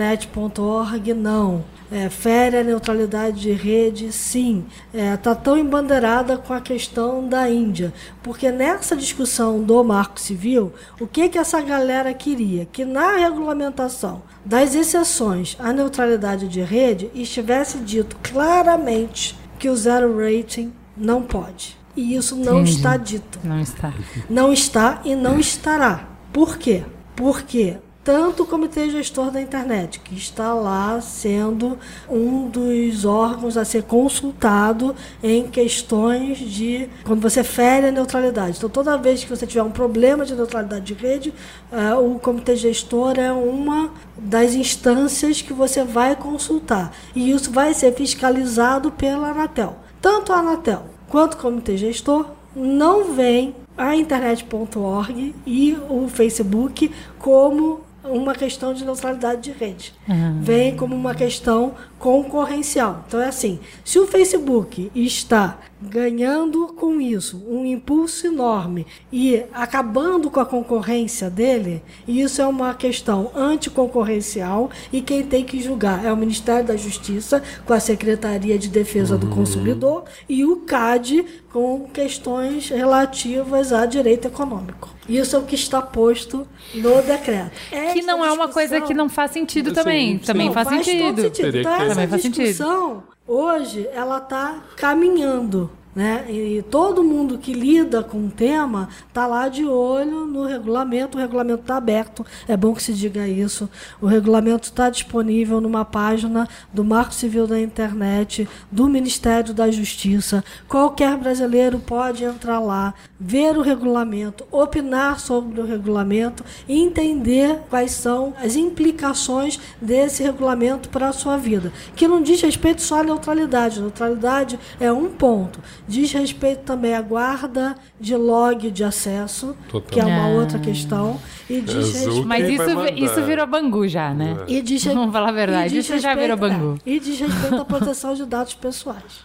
internet.org não, é, fere a neutralidade de rede, sim, está tão embandeirada com a questão da Índia? Porque nessa discussão do Marco Civil, o que que essa galera queria? Que na regulamentação das exceções à neutralidade de rede estivesse dito claramente que o zero rating não pode. E isso não Entendi. está dito. Não está. Não está e não estará. Por quê? Porque tanto o Comitê Gestor da Internet, que está lá sendo um dos órgãos a ser consultado em questões de quando você fere a neutralidade. Então, toda vez que você tiver um problema de neutralidade de rede, eh, o Comitê Gestor é uma das instâncias que você vai consultar. E isso vai ser fiscalizado pela Anatel. Tanto a Anatel quanto o Comitê Gestor não veem a internet.org e o Facebook como uma questão de neutralidade de rede. Vem como uma questão concorrencial. Então é assim, se o Facebook está ganhando com isso um impulso enorme e acabando com a concorrência dele, isso é uma questão anticoncorrencial e quem tem que julgar é o Ministério da Justiça com a Secretaria de Defesa do Consumidor e o CAD com questões relativas a direito econômico. Isso é o que está posto no decreto. Que não é uma coisa que não faz sentido Sim, também. sim. Também não, faz, todo sentido. sentido. Teria Então, que ter. Essa Também faz sentido. discussão, hoje, ela está caminhando. Né? E todo mundo que lida com o tema está lá de olho no regulamento. O regulamento está aberto, é bom que se diga isso. O regulamento está disponível numa página do Marco Civil da Internet, do Ministério da Justiça. Qualquer brasileiro pode entrar lá, ver o regulamento, opinar sobre o regulamento e entender quais são as implicações desse regulamento para a sua vida. Que não diz respeito só à neutralidade. Neutralidade é um ponto. Diz respeito também à guarda de log de acesso, Total. que é uma Ah. outra questão. E diz Azul. respeito. Mas isso, isso virou bangu já, né? E diz, (laughs) Vamos falar a verdade, isso já virou respeito- bangu. é, e diz respeito à proteção de dados pessoais.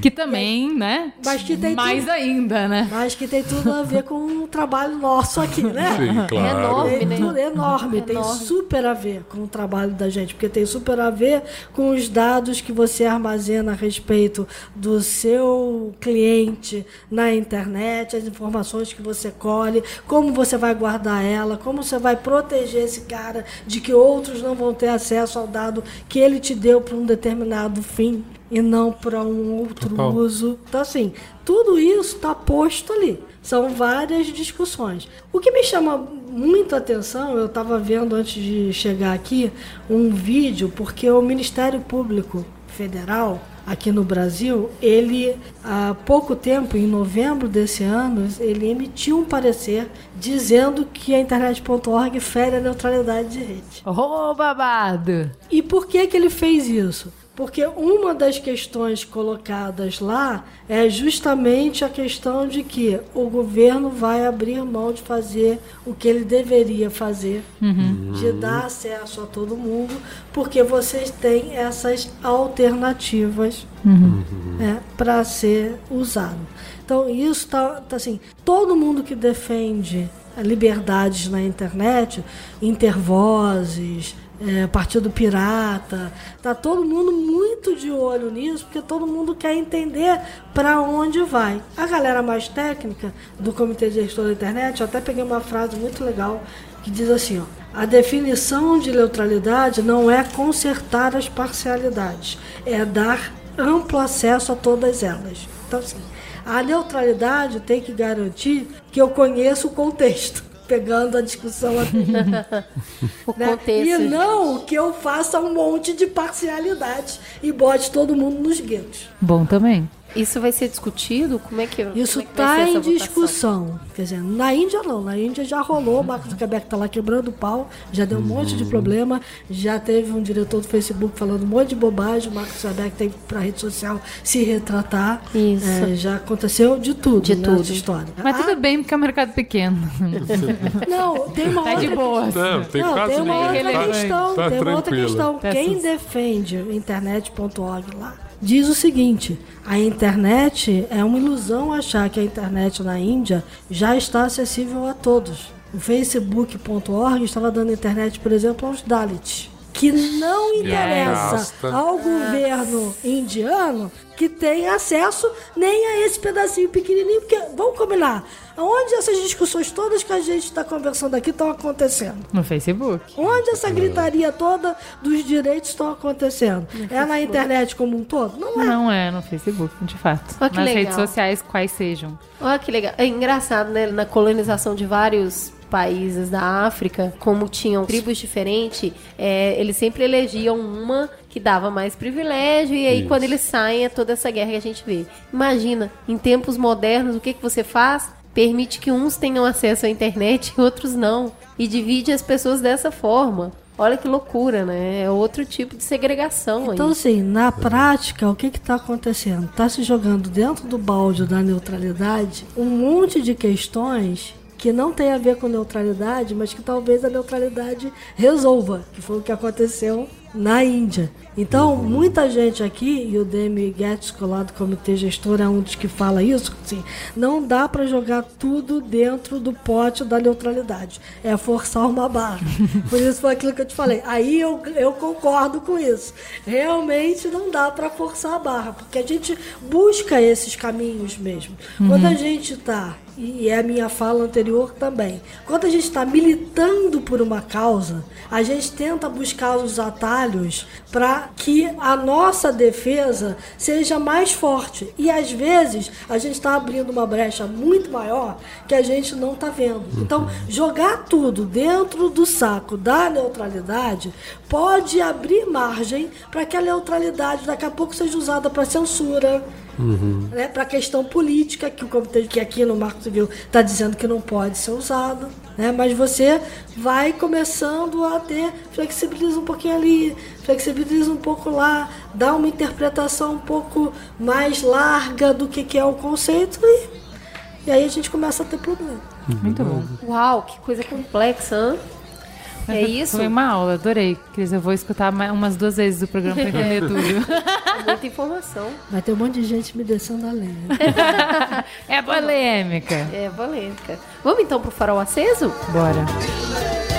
Que também, né? Mas que tem Mais tudo- ainda, né? Mas que tem tudo a ver com o trabalho nosso aqui, né? Sim, claro. enorme. Tem né? tudo enorme, tem Enorme. super a ver com o trabalho da gente, porque tem super a ver com os dados que você armazena a respeito do seu cliente na internet, as informações que você colhe, como você vai guardar ela, como você vai proteger esse cara de que outros não vão ter acesso ao dado que ele te deu para um determinado fim e não para um outro Total. uso. Então, assim, tudo isso está posto ali. São várias discussões. O que me chama muito a atenção, eu estava vendo antes de chegar aqui um vídeo, porque o Ministério Público Federal aqui no Brasil, ele há pouco tempo, em novembro desse ano, ele emitiu um parecer dizendo que a internet.org fere a neutralidade de rede. Ô, babado! E por que, que ele fez isso? Porque uma das questões colocadas lá é justamente a questão de que o governo vai abrir mão de fazer o que ele deveria fazer, de dar acesso a todo mundo, porque vocês têm essas alternativas para ser usado. Então isso tá, tá assim, todo mundo que defende liberdades na internet, intervozes, é, Partido Pirata, tá todo mundo muito de olho nisso, porque todo mundo quer entender para onde vai. A galera mais técnica do Comitê de Gestor da Internet, eu até peguei uma frase muito legal que diz assim, ó, a definição de neutralidade não é consertar as parcialidades, é dar amplo acesso a todas elas. Então, assim, a neutralidade tem que garantir que eu conheça o contexto. Pegando a discussão aqui. (laughs) O né? contexto. E não que eu faça um monte de parcialidade e bote todo mundo nos guetos. Bom também. Isso vai ser discutido? Como é que Isso é está em votação? discussão. Quer dizer, na Índia não. Na Índia já rolou, o Marcos Zuckerberg está lá quebrando o pau, já deu um monte de problema, já teve um diretor do Facebook falando um monte de bobagem, o Marcos Zuckerberg tem para a rede social se retratar. Isso. É, já aconteceu de tudo De nessa tudo. história. Mas Ah, tudo bem, porque é um mercado pequeno. (laughs) Não, tem uma Tá de outra boa. Não, tem Não, quase tem uma outra Tá- questão. tá tem uma outra questão. Tá Quem defende o internet.org lá diz o seguinte: a internet é uma ilusão achar que a internet na Índia já está acessível a todos. O Facebook.org estava dando internet, por exemplo, aos Dalits. Que não interessa ao governo indiano que tem acesso nem a esse pedacinho pequenininho, porque, vamos combinar, aonde essas discussões todas que a gente está conversando aqui estão acontecendo? No Facebook. Onde essa gritaria toda dos direitos estão acontecendo? É na internet como um todo? Não é. Não é no Facebook, de fato. Que Nas legal. redes sociais, quais sejam. Olha que legal. É engraçado, né? Na colonização de vários países da África, como tinham tribos diferentes, é, eles sempre elegiam uma que dava mais privilégio, e aí Isso. quando eles saem é toda essa guerra que a gente vê. Imagina, em tempos modernos, o que, que você faz? Permite que uns tenham acesso à internet e outros não. E divide as pessoas dessa forma. Olha que loucura, né? É outro tipo de segregação Então, aí. assim, na prática, o que está acontecendo? Está se jogando dentro do balde da neutralidade um monte de questões que não tem a ver com neutralidade, mas que talvez a neutralidade resolva, que foi o que aconteceu na Índia. Então, muita gente aqui, e o Demi Getsko lá do Comitê Gestor é um dos que fala isso, assim, não dá para jogar tudo dentro do pote da neutralidade. É forçar uma barra. (laughs) Por isso foi aquilo que eu te falei. Aí eu, eu concordo com isso. Realmente não dá para forçar a barra, porque a gente busca esses caminhos mesmo. Quando a gente está e é a minha fala anterior também. Quando a gente está militando por uma causa, a gente tenta buscar os atalhos para que a nossa defesa seja mais forte. E às vezes a gente está abrindo uma brecha muito maior que a gente não está vendo. Então, jogar tudo dentro do saco da neutralidade pode abrir margem para que a neutralidade daqui a pouco seja usada para censura Uhum. Né, para a questão política, que o comitê que aqui no Marco Civil está dizendo que não pode ser usado. Né, mas você vai começando a ter, flexibiliza um pouquinho ali, flexibiliza um pouco lá, dá uma interpretação um pouco mais larga do que, que é o conceito e, e aí a gente começa a ter problema. Muito bom. Uau, que coisa complexa, hein? É isso? Foi uma aula, adorei. Cris, eu vou escutar umas duas vezes o programa para entender (laughs) tudo. É muita informação. Vai ter um monte de gente me descendo a lenha. (laughs) é polêmica. É polêmica. Vamos então pro farol aceso? Bora.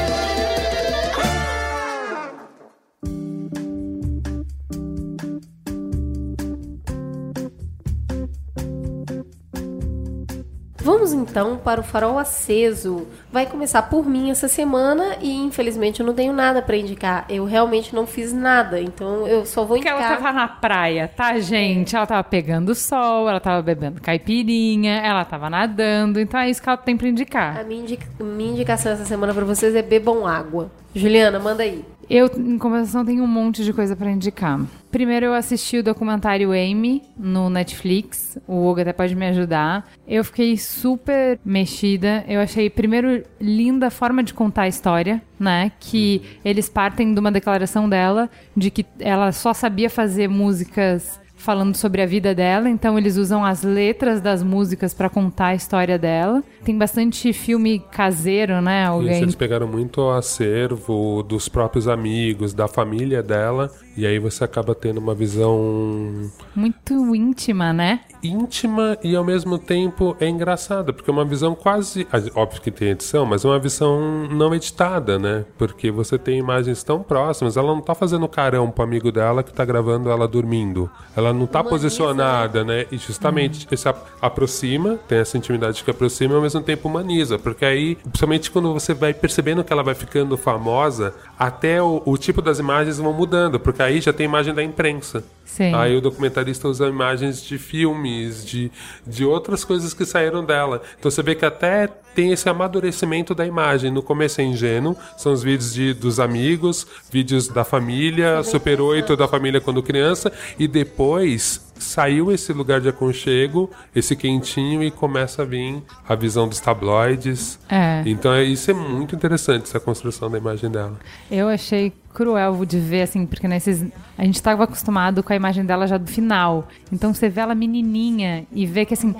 Vamos então para o farol aceso. Vai começar por mim essa semana e infelizmente eu não tenho nada para indicar. Eu realmente não fiz nada, então eu só vou Porque indicar. ela tava na praia, tá, gente? Ela tava pegando sol, ela tava bebendo caipirinha, ela tava nadando, então é isso que ela tem pra indicar. A minha, indica... minha indicação essa semana para vocês é bebam água. Juliana, manda aí. Eu, em compensação, tenho um monte de coisa para indicar. Primeiro, eu assisti o documentário Amy no Netflix. O Hugo até pode me ajudar. Eu fiquei super mexida. Eu achei, primeiro, linda a forma de contar a história, né? Que eles partem de uma declaração dela de que ela só sabia fazer músicas falando sobre a vida dela, então eles usam as letras das músicas para contar a história dela. Tem bastante filme caseiro, né? Isso, Alguém eles pegaram muito o acervo dos próprios amigos, da família dela, e aí você acaba tendo uma visão muito íntima, né? íntima e ao mesmo tempo é engraçada, porque é uma visão quase. Óbvio que tem edição, mas é uma visão não editada, né? Porque você tem imagens tão próximas, ela não tá fazendo carão pro amigo dela que tá gravando ela dormindo. Ela não tá Humaniza, posicionada, né? E justamente esse a- aproxima, tem essa intimidade que aproxima e ao mesmo tempo humaniza. Porque aí, principalmente quando você vai percebendo que ela vai ficando famosa, até o, o tipo das imagens vão mudando, porque aí já tem imagem da imprensa. Sim. Aí o documentarista usa imagens de filmes, de, de outras coisas que saíram dela. Então você vê que até tem esse amadurecimento da imagem. No começo é ingênuo, são os vídeos de, dos amigos, vídeos da família, Super 8 da família quando criança, e depois saiu esse lugar de aconchego, esse quentinho, e começa a vir a visão dos tabloides. É. Então é, isso é muito interessante, essa construção da imagem dela. Eu achei cruel de ver, assim, porque nesses. A gente estava acostumado com a imagem dela já do final. Então você vê ela menininha e vê que, assim.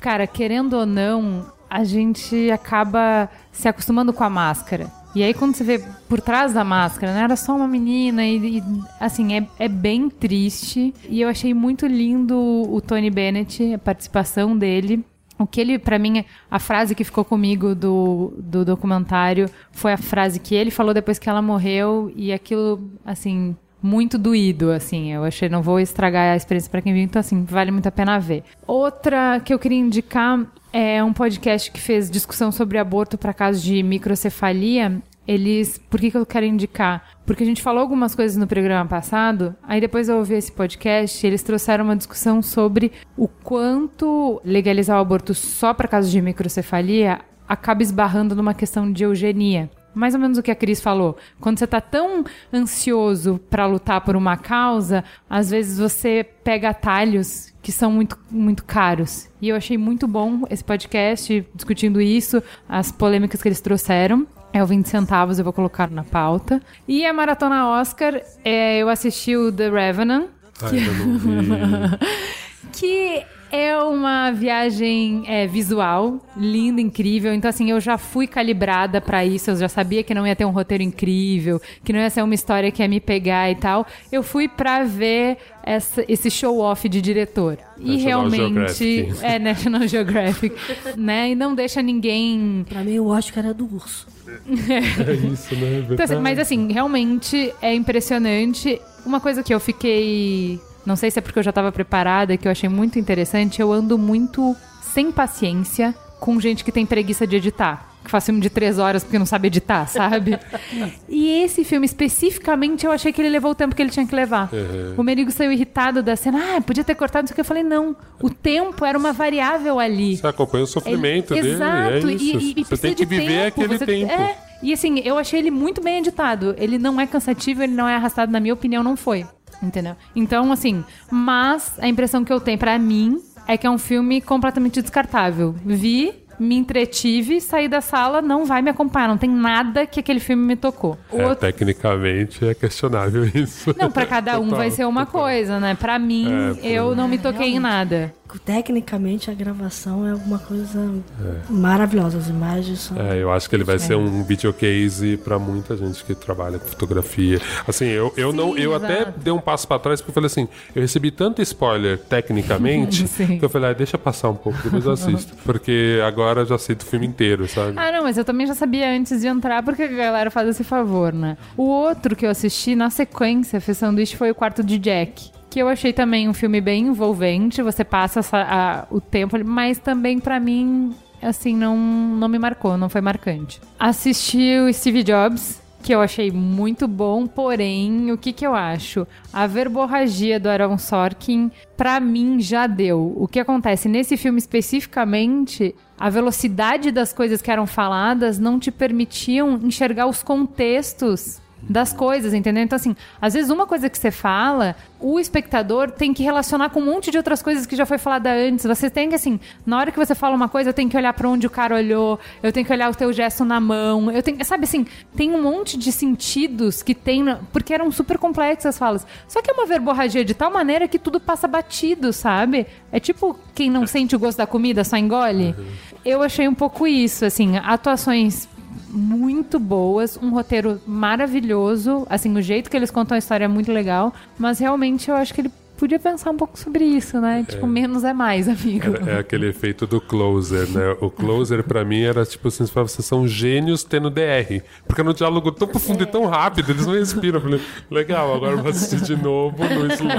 Cara, querendo ou não, a gente acaba se acostumando com a máscara. E aí, quando você vê por trás da máscara, né? Era só uma menina e, e, assim, é, é bem triste. E eu achei muito lindo o Tony Bennett, a participação dele. O que ele, pra mim, a frase que ficou comigo do, do documentário foi a frase que ele falou depois que ela morreu e aquilo, assim, muito doído, assim. Eu achei, não vou estragar a experiência pra quem viu, então, assim, vale muito a pena ver. Outra que eu queria indicar é um podcast que fez discussão sobre aborto para casos de microcefalia. Eles, por que, que eu quero indicar? Porque a gente falou algumas coisas no programa passado, aí depois eu ouvi esse podcast, eles trouxeram uma discussão sobre o quanto legalizar o aborto só para casos de microcefalia acaba esbarrando numa questão de eugenia. Mais ou menos o que a Cris falou. Quando você tá tão ansioso para lutar por uma causa, às vezes você pega atalhos que são muito, muito caros. E eu achei muito bom esse podcast discutindo isso, as polêmicas que eles trouxeram. É o 20 centavos, eu vou colocar na pauta. E a Maratona Oscar, é, eu assisti o The Revenant, Ai, eu não vi. (laughs) que É uma viagem é, visual, linda, incrível. Então, assim, eu já fui calibrada pra isso. Eu já sabia que não ia ter um roteiro incrível, que não ia ser uma história que ia me pegar e tal. Eu fui pra ver essa- esse show-off de diretor. e National realmente. Geographic. É, National Geographic. (laughs) né? E não deixa ninguém Pra mim, o Oscar é do urso. É isso, né? então, assim, mas assim, realmente é impressionante. Uma coisa que eu fiquei. Não sei se é porque eu já tava preparada, que eu achei muito interessante, eu ando muito sem paciência com gente que tem preguiça de editar. Que faz filme de três horas porque não sabe editar, (laughs) sabe? e esse filme especificamente, eu achei que ele levou o tempo que ele tinha que levar. O Merigo saiu irritado da cena. Ah, podia ter cortado isso que eu falei, não. O tempo era uma variável ali. Você acompanha o sofrimento Ele- dele. Exato, é e, e- e você tem que viver tempo, aquele você- tempo. É, e assim, eu achei ele muito bem editado. Ele não é cansativo, ele não é arrastado, na minha opinião, não foi. Entendeu? Então, assim, mas a impressão que eu tenho pra mim é que é um filme completamente descartável. Vi, me entretive, saí da sala, não vai me acompanhar. Não tem nada que aquele filme me tocou. É, Outro- tecnicamente é questionável (laughs) isso. Não, pra cada um Total, vai ser uma total. coisa, né? Pra mim, É, eu não me toquei em nada. Tecnicamente, a gravação é uma coisa maravilhosa. As imagens são. É, eu acho que ele vai ser um videocase pra muita gente que trabalha com fotografia. Assim, eu, eu não, eu até exato. dei um passo pra trás porque eu falei assim, eu recebi tanto spoiler tecnicamente (laughs) Sim. que eu falei, ah, deixa passar um pouco, depois eu assisto, (laughs) porque agora eu já sei do filme inteiro, sabe? Ah, não, mas eu também já sabia antes de entrar, porque a galera faz esse favor, né? O outro que eu assisti na sequência, fez sanduíche, foi o quarto de Jack. Que eu achei também um filme bem envolvente, você passa essa- a- o tempo, mas também pra mim, assim, não, não me marcou, não foi marcante. Assisti o Steve Jobs, que eu achei muito bom, porém, o que que eu acho? A verborragia do Aaron Sorkin, pra mim, já deu. O que acontece nesse filme especificamente, a velocidade das coisas que eram faladas não te permitiam enxergar os contextos das coisas, entendeu? Então, assim, às vezes uma coisa que você fala, o espectador tem que relacionar com um monte de outras coisas que já foi falada antes. Você tem que, assim, na hora que você fala uma coisa, eu tenho que olhar pra onde o cara olhou, eu tenho que olhar o teu gesto na mão, eu tenho, sabe assim, tem um monte de sentidos que tem, porque eram super complexas as falas. Só que é uma verborragia de tal maneira que tudo passa batido, sabe? É tipo quem não sente o gosto da comida, só engole. Eu achei um pouco isso, assim, atuações muito boas, um roteiro maravilhoso, assim, o jeito que eles contam a história é muito legal, mas realmente eu acho que ele podia pensar um pouco sobre isso, né? Tipo, menos é mais, amigo. É aquele efeito do closer, né? O closer pra mim era tipo assim, você vocês são gênios tendo DR. Porque no diálogo tão profundo e tão rápido, eles não respiram. Eu falei, legal, agora eu vou assistir de novo no slow.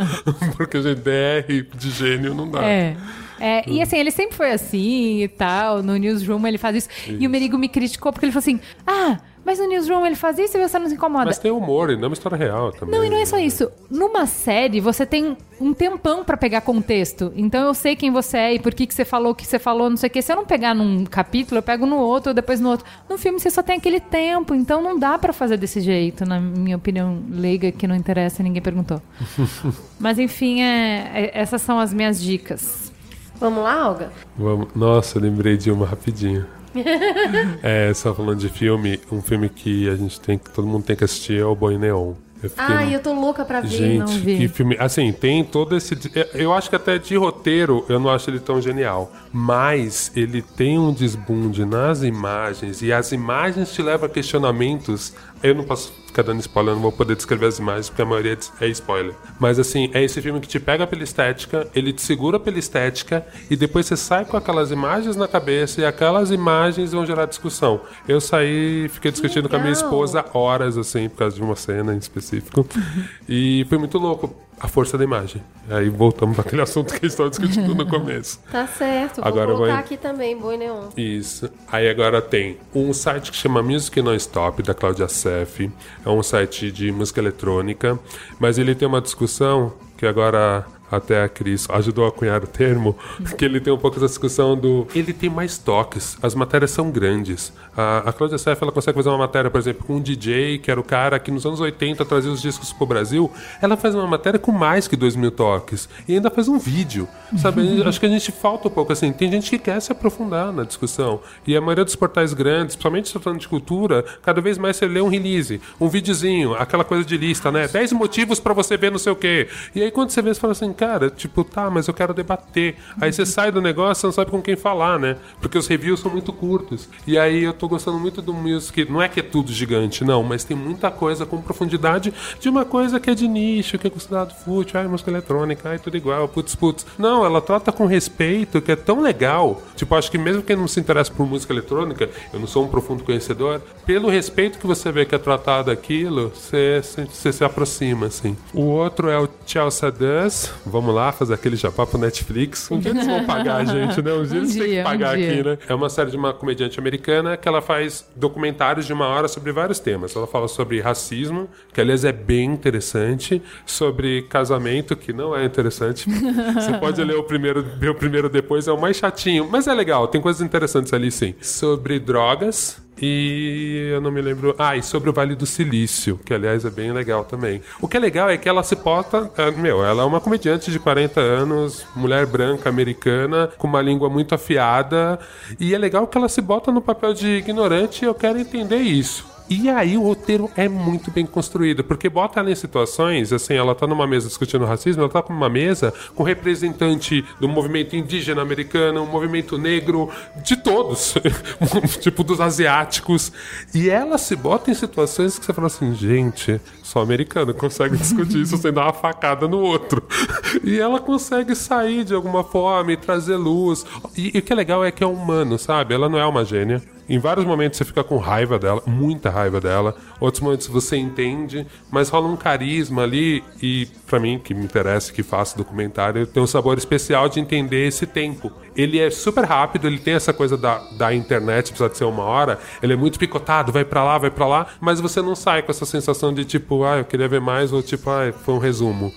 (laughs) Porque, gente, DR de gênio não dá. É. É, e assim, ele sempre foi assim e tal. No Newsroom ele faz isso. E o Merigo me criticou porque ele falou assim: Ah, mas no Newsroom ele faz isso e você não se incomoda. Mas tem humor, e não é uma história real também. Não, e não é só isso. Numa série, você tem um tempão pra pegar contexto. Então eu sei quem você é e por que, que você falou o que você falou, não sei o quê. Se eu não pegar num capítulo, eu pego no outro, ou depois no outro. No filme você só tem aquele tempo, então não dá pra fazer desse jeito, na minha opinião leiga, que não interessa, ninguém perguntou. (laughs) Mas enfim, é- é- essas são as minhas dicas. Vamos lá, Olga? Vamos- Nossa, eu lembrei de uma rapidinho. (laughs) é, só falando de filme, um filme que a gente tem que todo mundo tem que assistir é o Boi Neon. Eu fiquei Ai, eu tô louca pra ver. Gente, que filme. Assim, tem todo esse. Eu acho que até de roteiro eu não acho ele tão genial. Mas ele tem um desbunde nas imagens e as imagens te levam a questionamentos. Eu não posso ficar dando spoiler, eu não vou poder descrever as imagens porque a maioria é spoiler. Mas assim, é esse filme que te pega pela estética, ele te segura pela estética e depois você sai com aquelas imagens na cabeça e aquelas imagens vão gerar discussão. Eu saí, fiquei discutindo com a minha esposa horas, assim, por causa de uma cena em específico. (laughs) e foi muito louco. A força da imagem. Aí voltamos para aquele (laughs) assunto que a gente estava discutindo no começo. (laughs) Tá certo, vou Agora colocar vai- aqui também, Boi Neon. Isso. Aí agora tem um site que chama Music Non Stop, da Cláudia Seff. É um site de música eletrônica. Mas ele tem uma discussão que agora até a Cris ajudou a cunhar o termo, que ele tem um pouco essa discussão do... Ele tem mais toques, as matérias são grandes. A, a Cláudia Seff, ela consegue fazer uma matéria, por exemplo, com um DJ, que era o cara que nos anos 80 trazia os discos pro Brasil. Ela faz uma matéria com mais que 2 mil toques. E ainda faz um vídeo, sabe? (laughs) Acho que a gente falta um pouco, assim. Tem gente que quer se aprofundar na discussão. E a maioria dos portais grandes, principalmente tratando de cultura, cada vez mais você lê um release, um videozinho, aquela coisa de lista, né? 10 motivos pra você ver não sei o quê. E aí quando você vê, você fala assim, cara, tipo, tá, mas eu quero debater. Aí você sai do negócio, você não sabe com quem falar, né? Porque os reviews são muito curtos. E aí eu tô gostando muito do Music, não é que é tudo gigante, não, mas tem muita coisa com profundidade de uma coisa que é de nicho, que é considerado fútil, ai, música eletrônica, ai, tudo igual, putz, putz. Não, ela trata com respeito, que é tão legal. Tipo, acho que mesmo quem não se interessa por música eletrônica, eu não sou um profundo conhecedor, pelo respeito que você vê que é tratado aquilo, você, se aproxima, assim. O outro é o Chelsea Does. Vamos lá, fazer aquele jabá pro Netflix. Um dia eles vão pagar a gente, né? Um dia (laughs) Um eles têm dia, que pagar um aqui, né? É uma série de uma comediante americana que ela faz documentários de uma hora sobre vários temas. Ela fala sobre racismo, que aliás é bem interessante, sobre casamento, que não é interessante. (laughs) Você pode ler o primeiro, ver o primeiro depois, é o mais chatinho, mas é legal, tem coisas interessantes ali sim. Sobre drogas. E eu não me lembro. Ah, e sobre o Vale do Silício, que aliás é bem legal também. O que é legal é que ela se porta. é, Meu, ela é uma comediante de 40 anos, mulher branca, americana, com uma língua muito afiada. E é legal que ela se bota no papel de ignorante e eu quero entender isso. E aí o roteiro é muito bem construído, porque bota ela em situações, assim, ela tá numa mesa discutindo racismo, ela tá com uma mesa com representante do movimento indígena americano, movimento negro, de todos, (laughs) tipo dos asiáticos. E ela se bota em situações que você fala assim, gente, só americano consegue discutir isso sem dar uma facada no outro. (laughs) E ela consegue sair de alguma forma e trazer luz. E, e o que é legal é que é humano, sabe? Ela não é uma gênia. Em vários momentos você fica com raiva dela, muita raiva dela. Outros momentos você entende, mas rola um carisma ali. E pra mim, que me interessa, que faço documentário, tem um sabor especial de entender esse tempo. Ele é super rápido, ele tem essa coisa da, da internet, precisa de ser uma hora. Ele é muito picotado, vai pra lá, vai pra lá. Mas você não sai com essa sensação de tipo, ah, eu queria ver mais, ou tipo, ah, foi um resumo.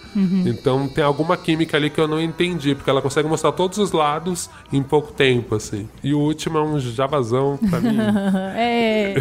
Então tem alguma química ali que eu não entendi, porque ela consegue mostrar todos os lados em pouco tempo, assim. E o último é um javazão pra (laughs) mim. (laughs) É.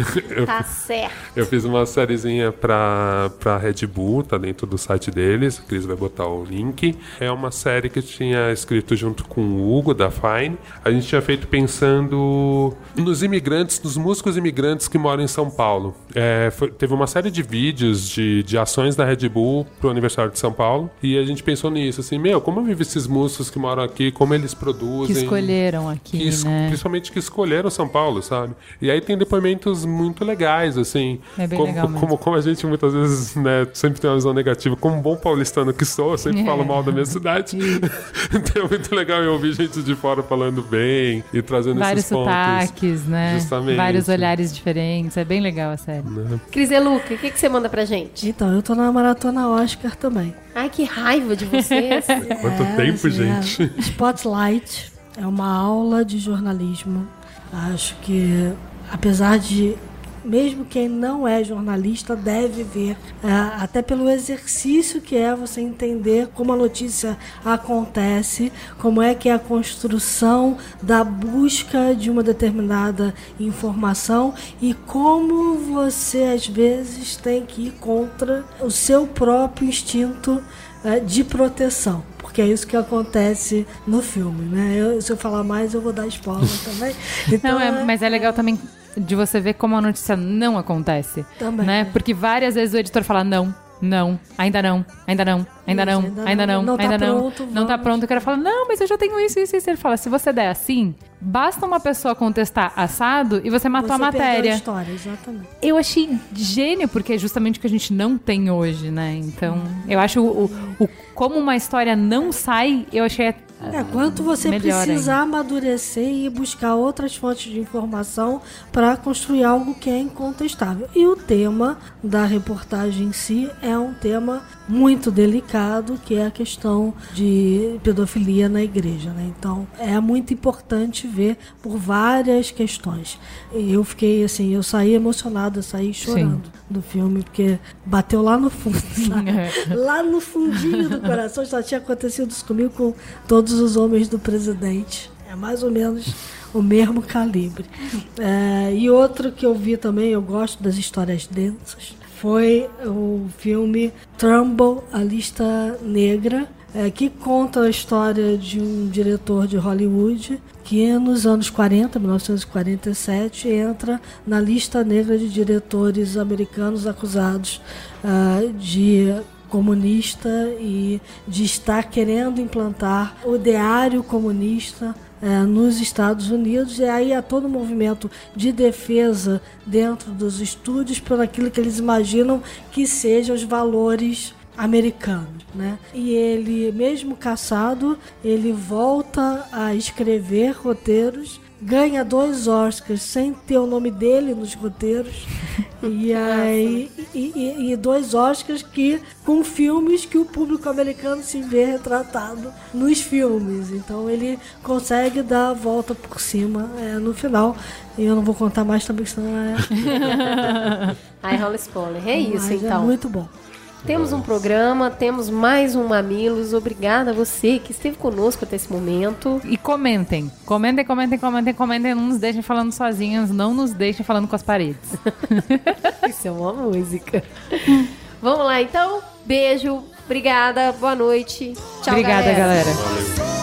Tá certo. Eu fiz uma sériezinha pra, pra Red Bull, tá dentro do site deles. A Cris vai botar o link. É uma série que eu tinha escrito junto com o Hugo da Fine. A gente tinha feito pensando nos imigrantes, nos músicos imigrantes que moram em São Paulo. É, foi- teve uma série de vídeos de, de ações da Red Bull pro aniversário de São Paulo. E a gente pensou nisso, assim, meu, como vivem esses músicos que moram aqui, como eles Que produzem. escolheram aqui, Que es- né? Principalmente que escolheram São Paulo, sabe? E aí tem depoimentos muito legais, assim. É bem como, legal mesmo. como, como a gente muitas vezes, né, sempre tem uma visão negativa. Como um bom paulistano que sou, eu sempre É. falo mal da minha cidade. (laughs) então é muito legal eu ouvir gente de fora falando bem e trazendo Vários esses pontos. sotaques, né? Justamente. Vários olhares diferentes. É bem legal a série. Cris Eluca, o que, que você manda pra gente? Então, eu tô na maratona Oscar também. Ai, que raiva de vocês. (laughs) Quanto É, tempo, assim, gente? é. Spotlight é uma aula de jornalismo. Acho que, apesar de. Mesmo quem não é jornalista deve ver, é, até pelo exercício que é você entender como a notícia acontece, como é que é a construção da busca de uma determinada informação e como você às vezes tem que ir contra o seu próprio instinto é, de proteção. Porque é isso que acontece no filme, né? Eu- se eu falar mais, eu vou dar spoiler também. (laughs) Então, Não, é, mas é legal também de você ver como a notícia não acontece. Também. Né? Porque várias vezes o editor fala não, não, ainda não, ainda não, ainda não, ainda ainda não, não, não tá ainda não, pronto, não tá pronto. O cara fala, não, mas eu já tenho isso, isso, isso. Ele fala, se você der assim, basta uma pessoa contestar assado e você matou você a matéria. a história, exatamente. Eu achei gênio, porque é justamente o que a gente não tem hoje, né? Então, eu acho o, o- o- como uma história não sai, eu achei. É, quanto você precisa amadurecer e buscar outras fontes de informação para construir algo que é incontestável. E o tema da reportagem em si é um tema muito delicado, que é a questão de pedofilia na igreja. Né? Então, é muito importante ver por várias questões. E eu fiquei assim, eu saí emocionada, saí chorando do filme, porque bateu lá no fundo, (laughs) sabe? lá no fundinho do coração. Já tinha acontecido isso comigo com todos os homens do presidente. É mais ou menos o mesmo calibre. É, e outro que eu vi também, eu gosto das histórias densas, foi o filme Trumbull, A Lista Negra, é, que conta a história de um diretor de Hollywood que nos anos 40, 1947, entra na lista negra de diretores americanos acusados ah, de comunista e de estar querendo implantar o ideário comunista é, nos Estados Unidos, e aí há todo um movimento de defesa dentro dos estúdios por aquilo que eles imaginam que sejam os valores americanos, né? E ele, mesmo caçado, ele volta a escrever roteiros ganha dois Oscars sem ter o nome dele nos roteiros. (laughs) e aí e, e, e, dois Oscars que com filmes que o público americano se vê retratado nos filmes. Então ele consegue dar a volta por cima é, no final. E eu não vou contar mais também, senão é. (laughs) Aí rola spoiler. É isso, Mas então. É muito bom. Temos um programa, temos mais um Mamilos. Obrigada a você que esteve conosco até esse momento. E comentem. Comentem, comentem, comentem, comentem. Não nos deixem falando sozinhos, não nos deixem falando com as paredes. (laughs) Isso é uma música. Vamos lá, então. Beijo. Obrigada. Boa noite. Tchau, Obrigada, galera. galera.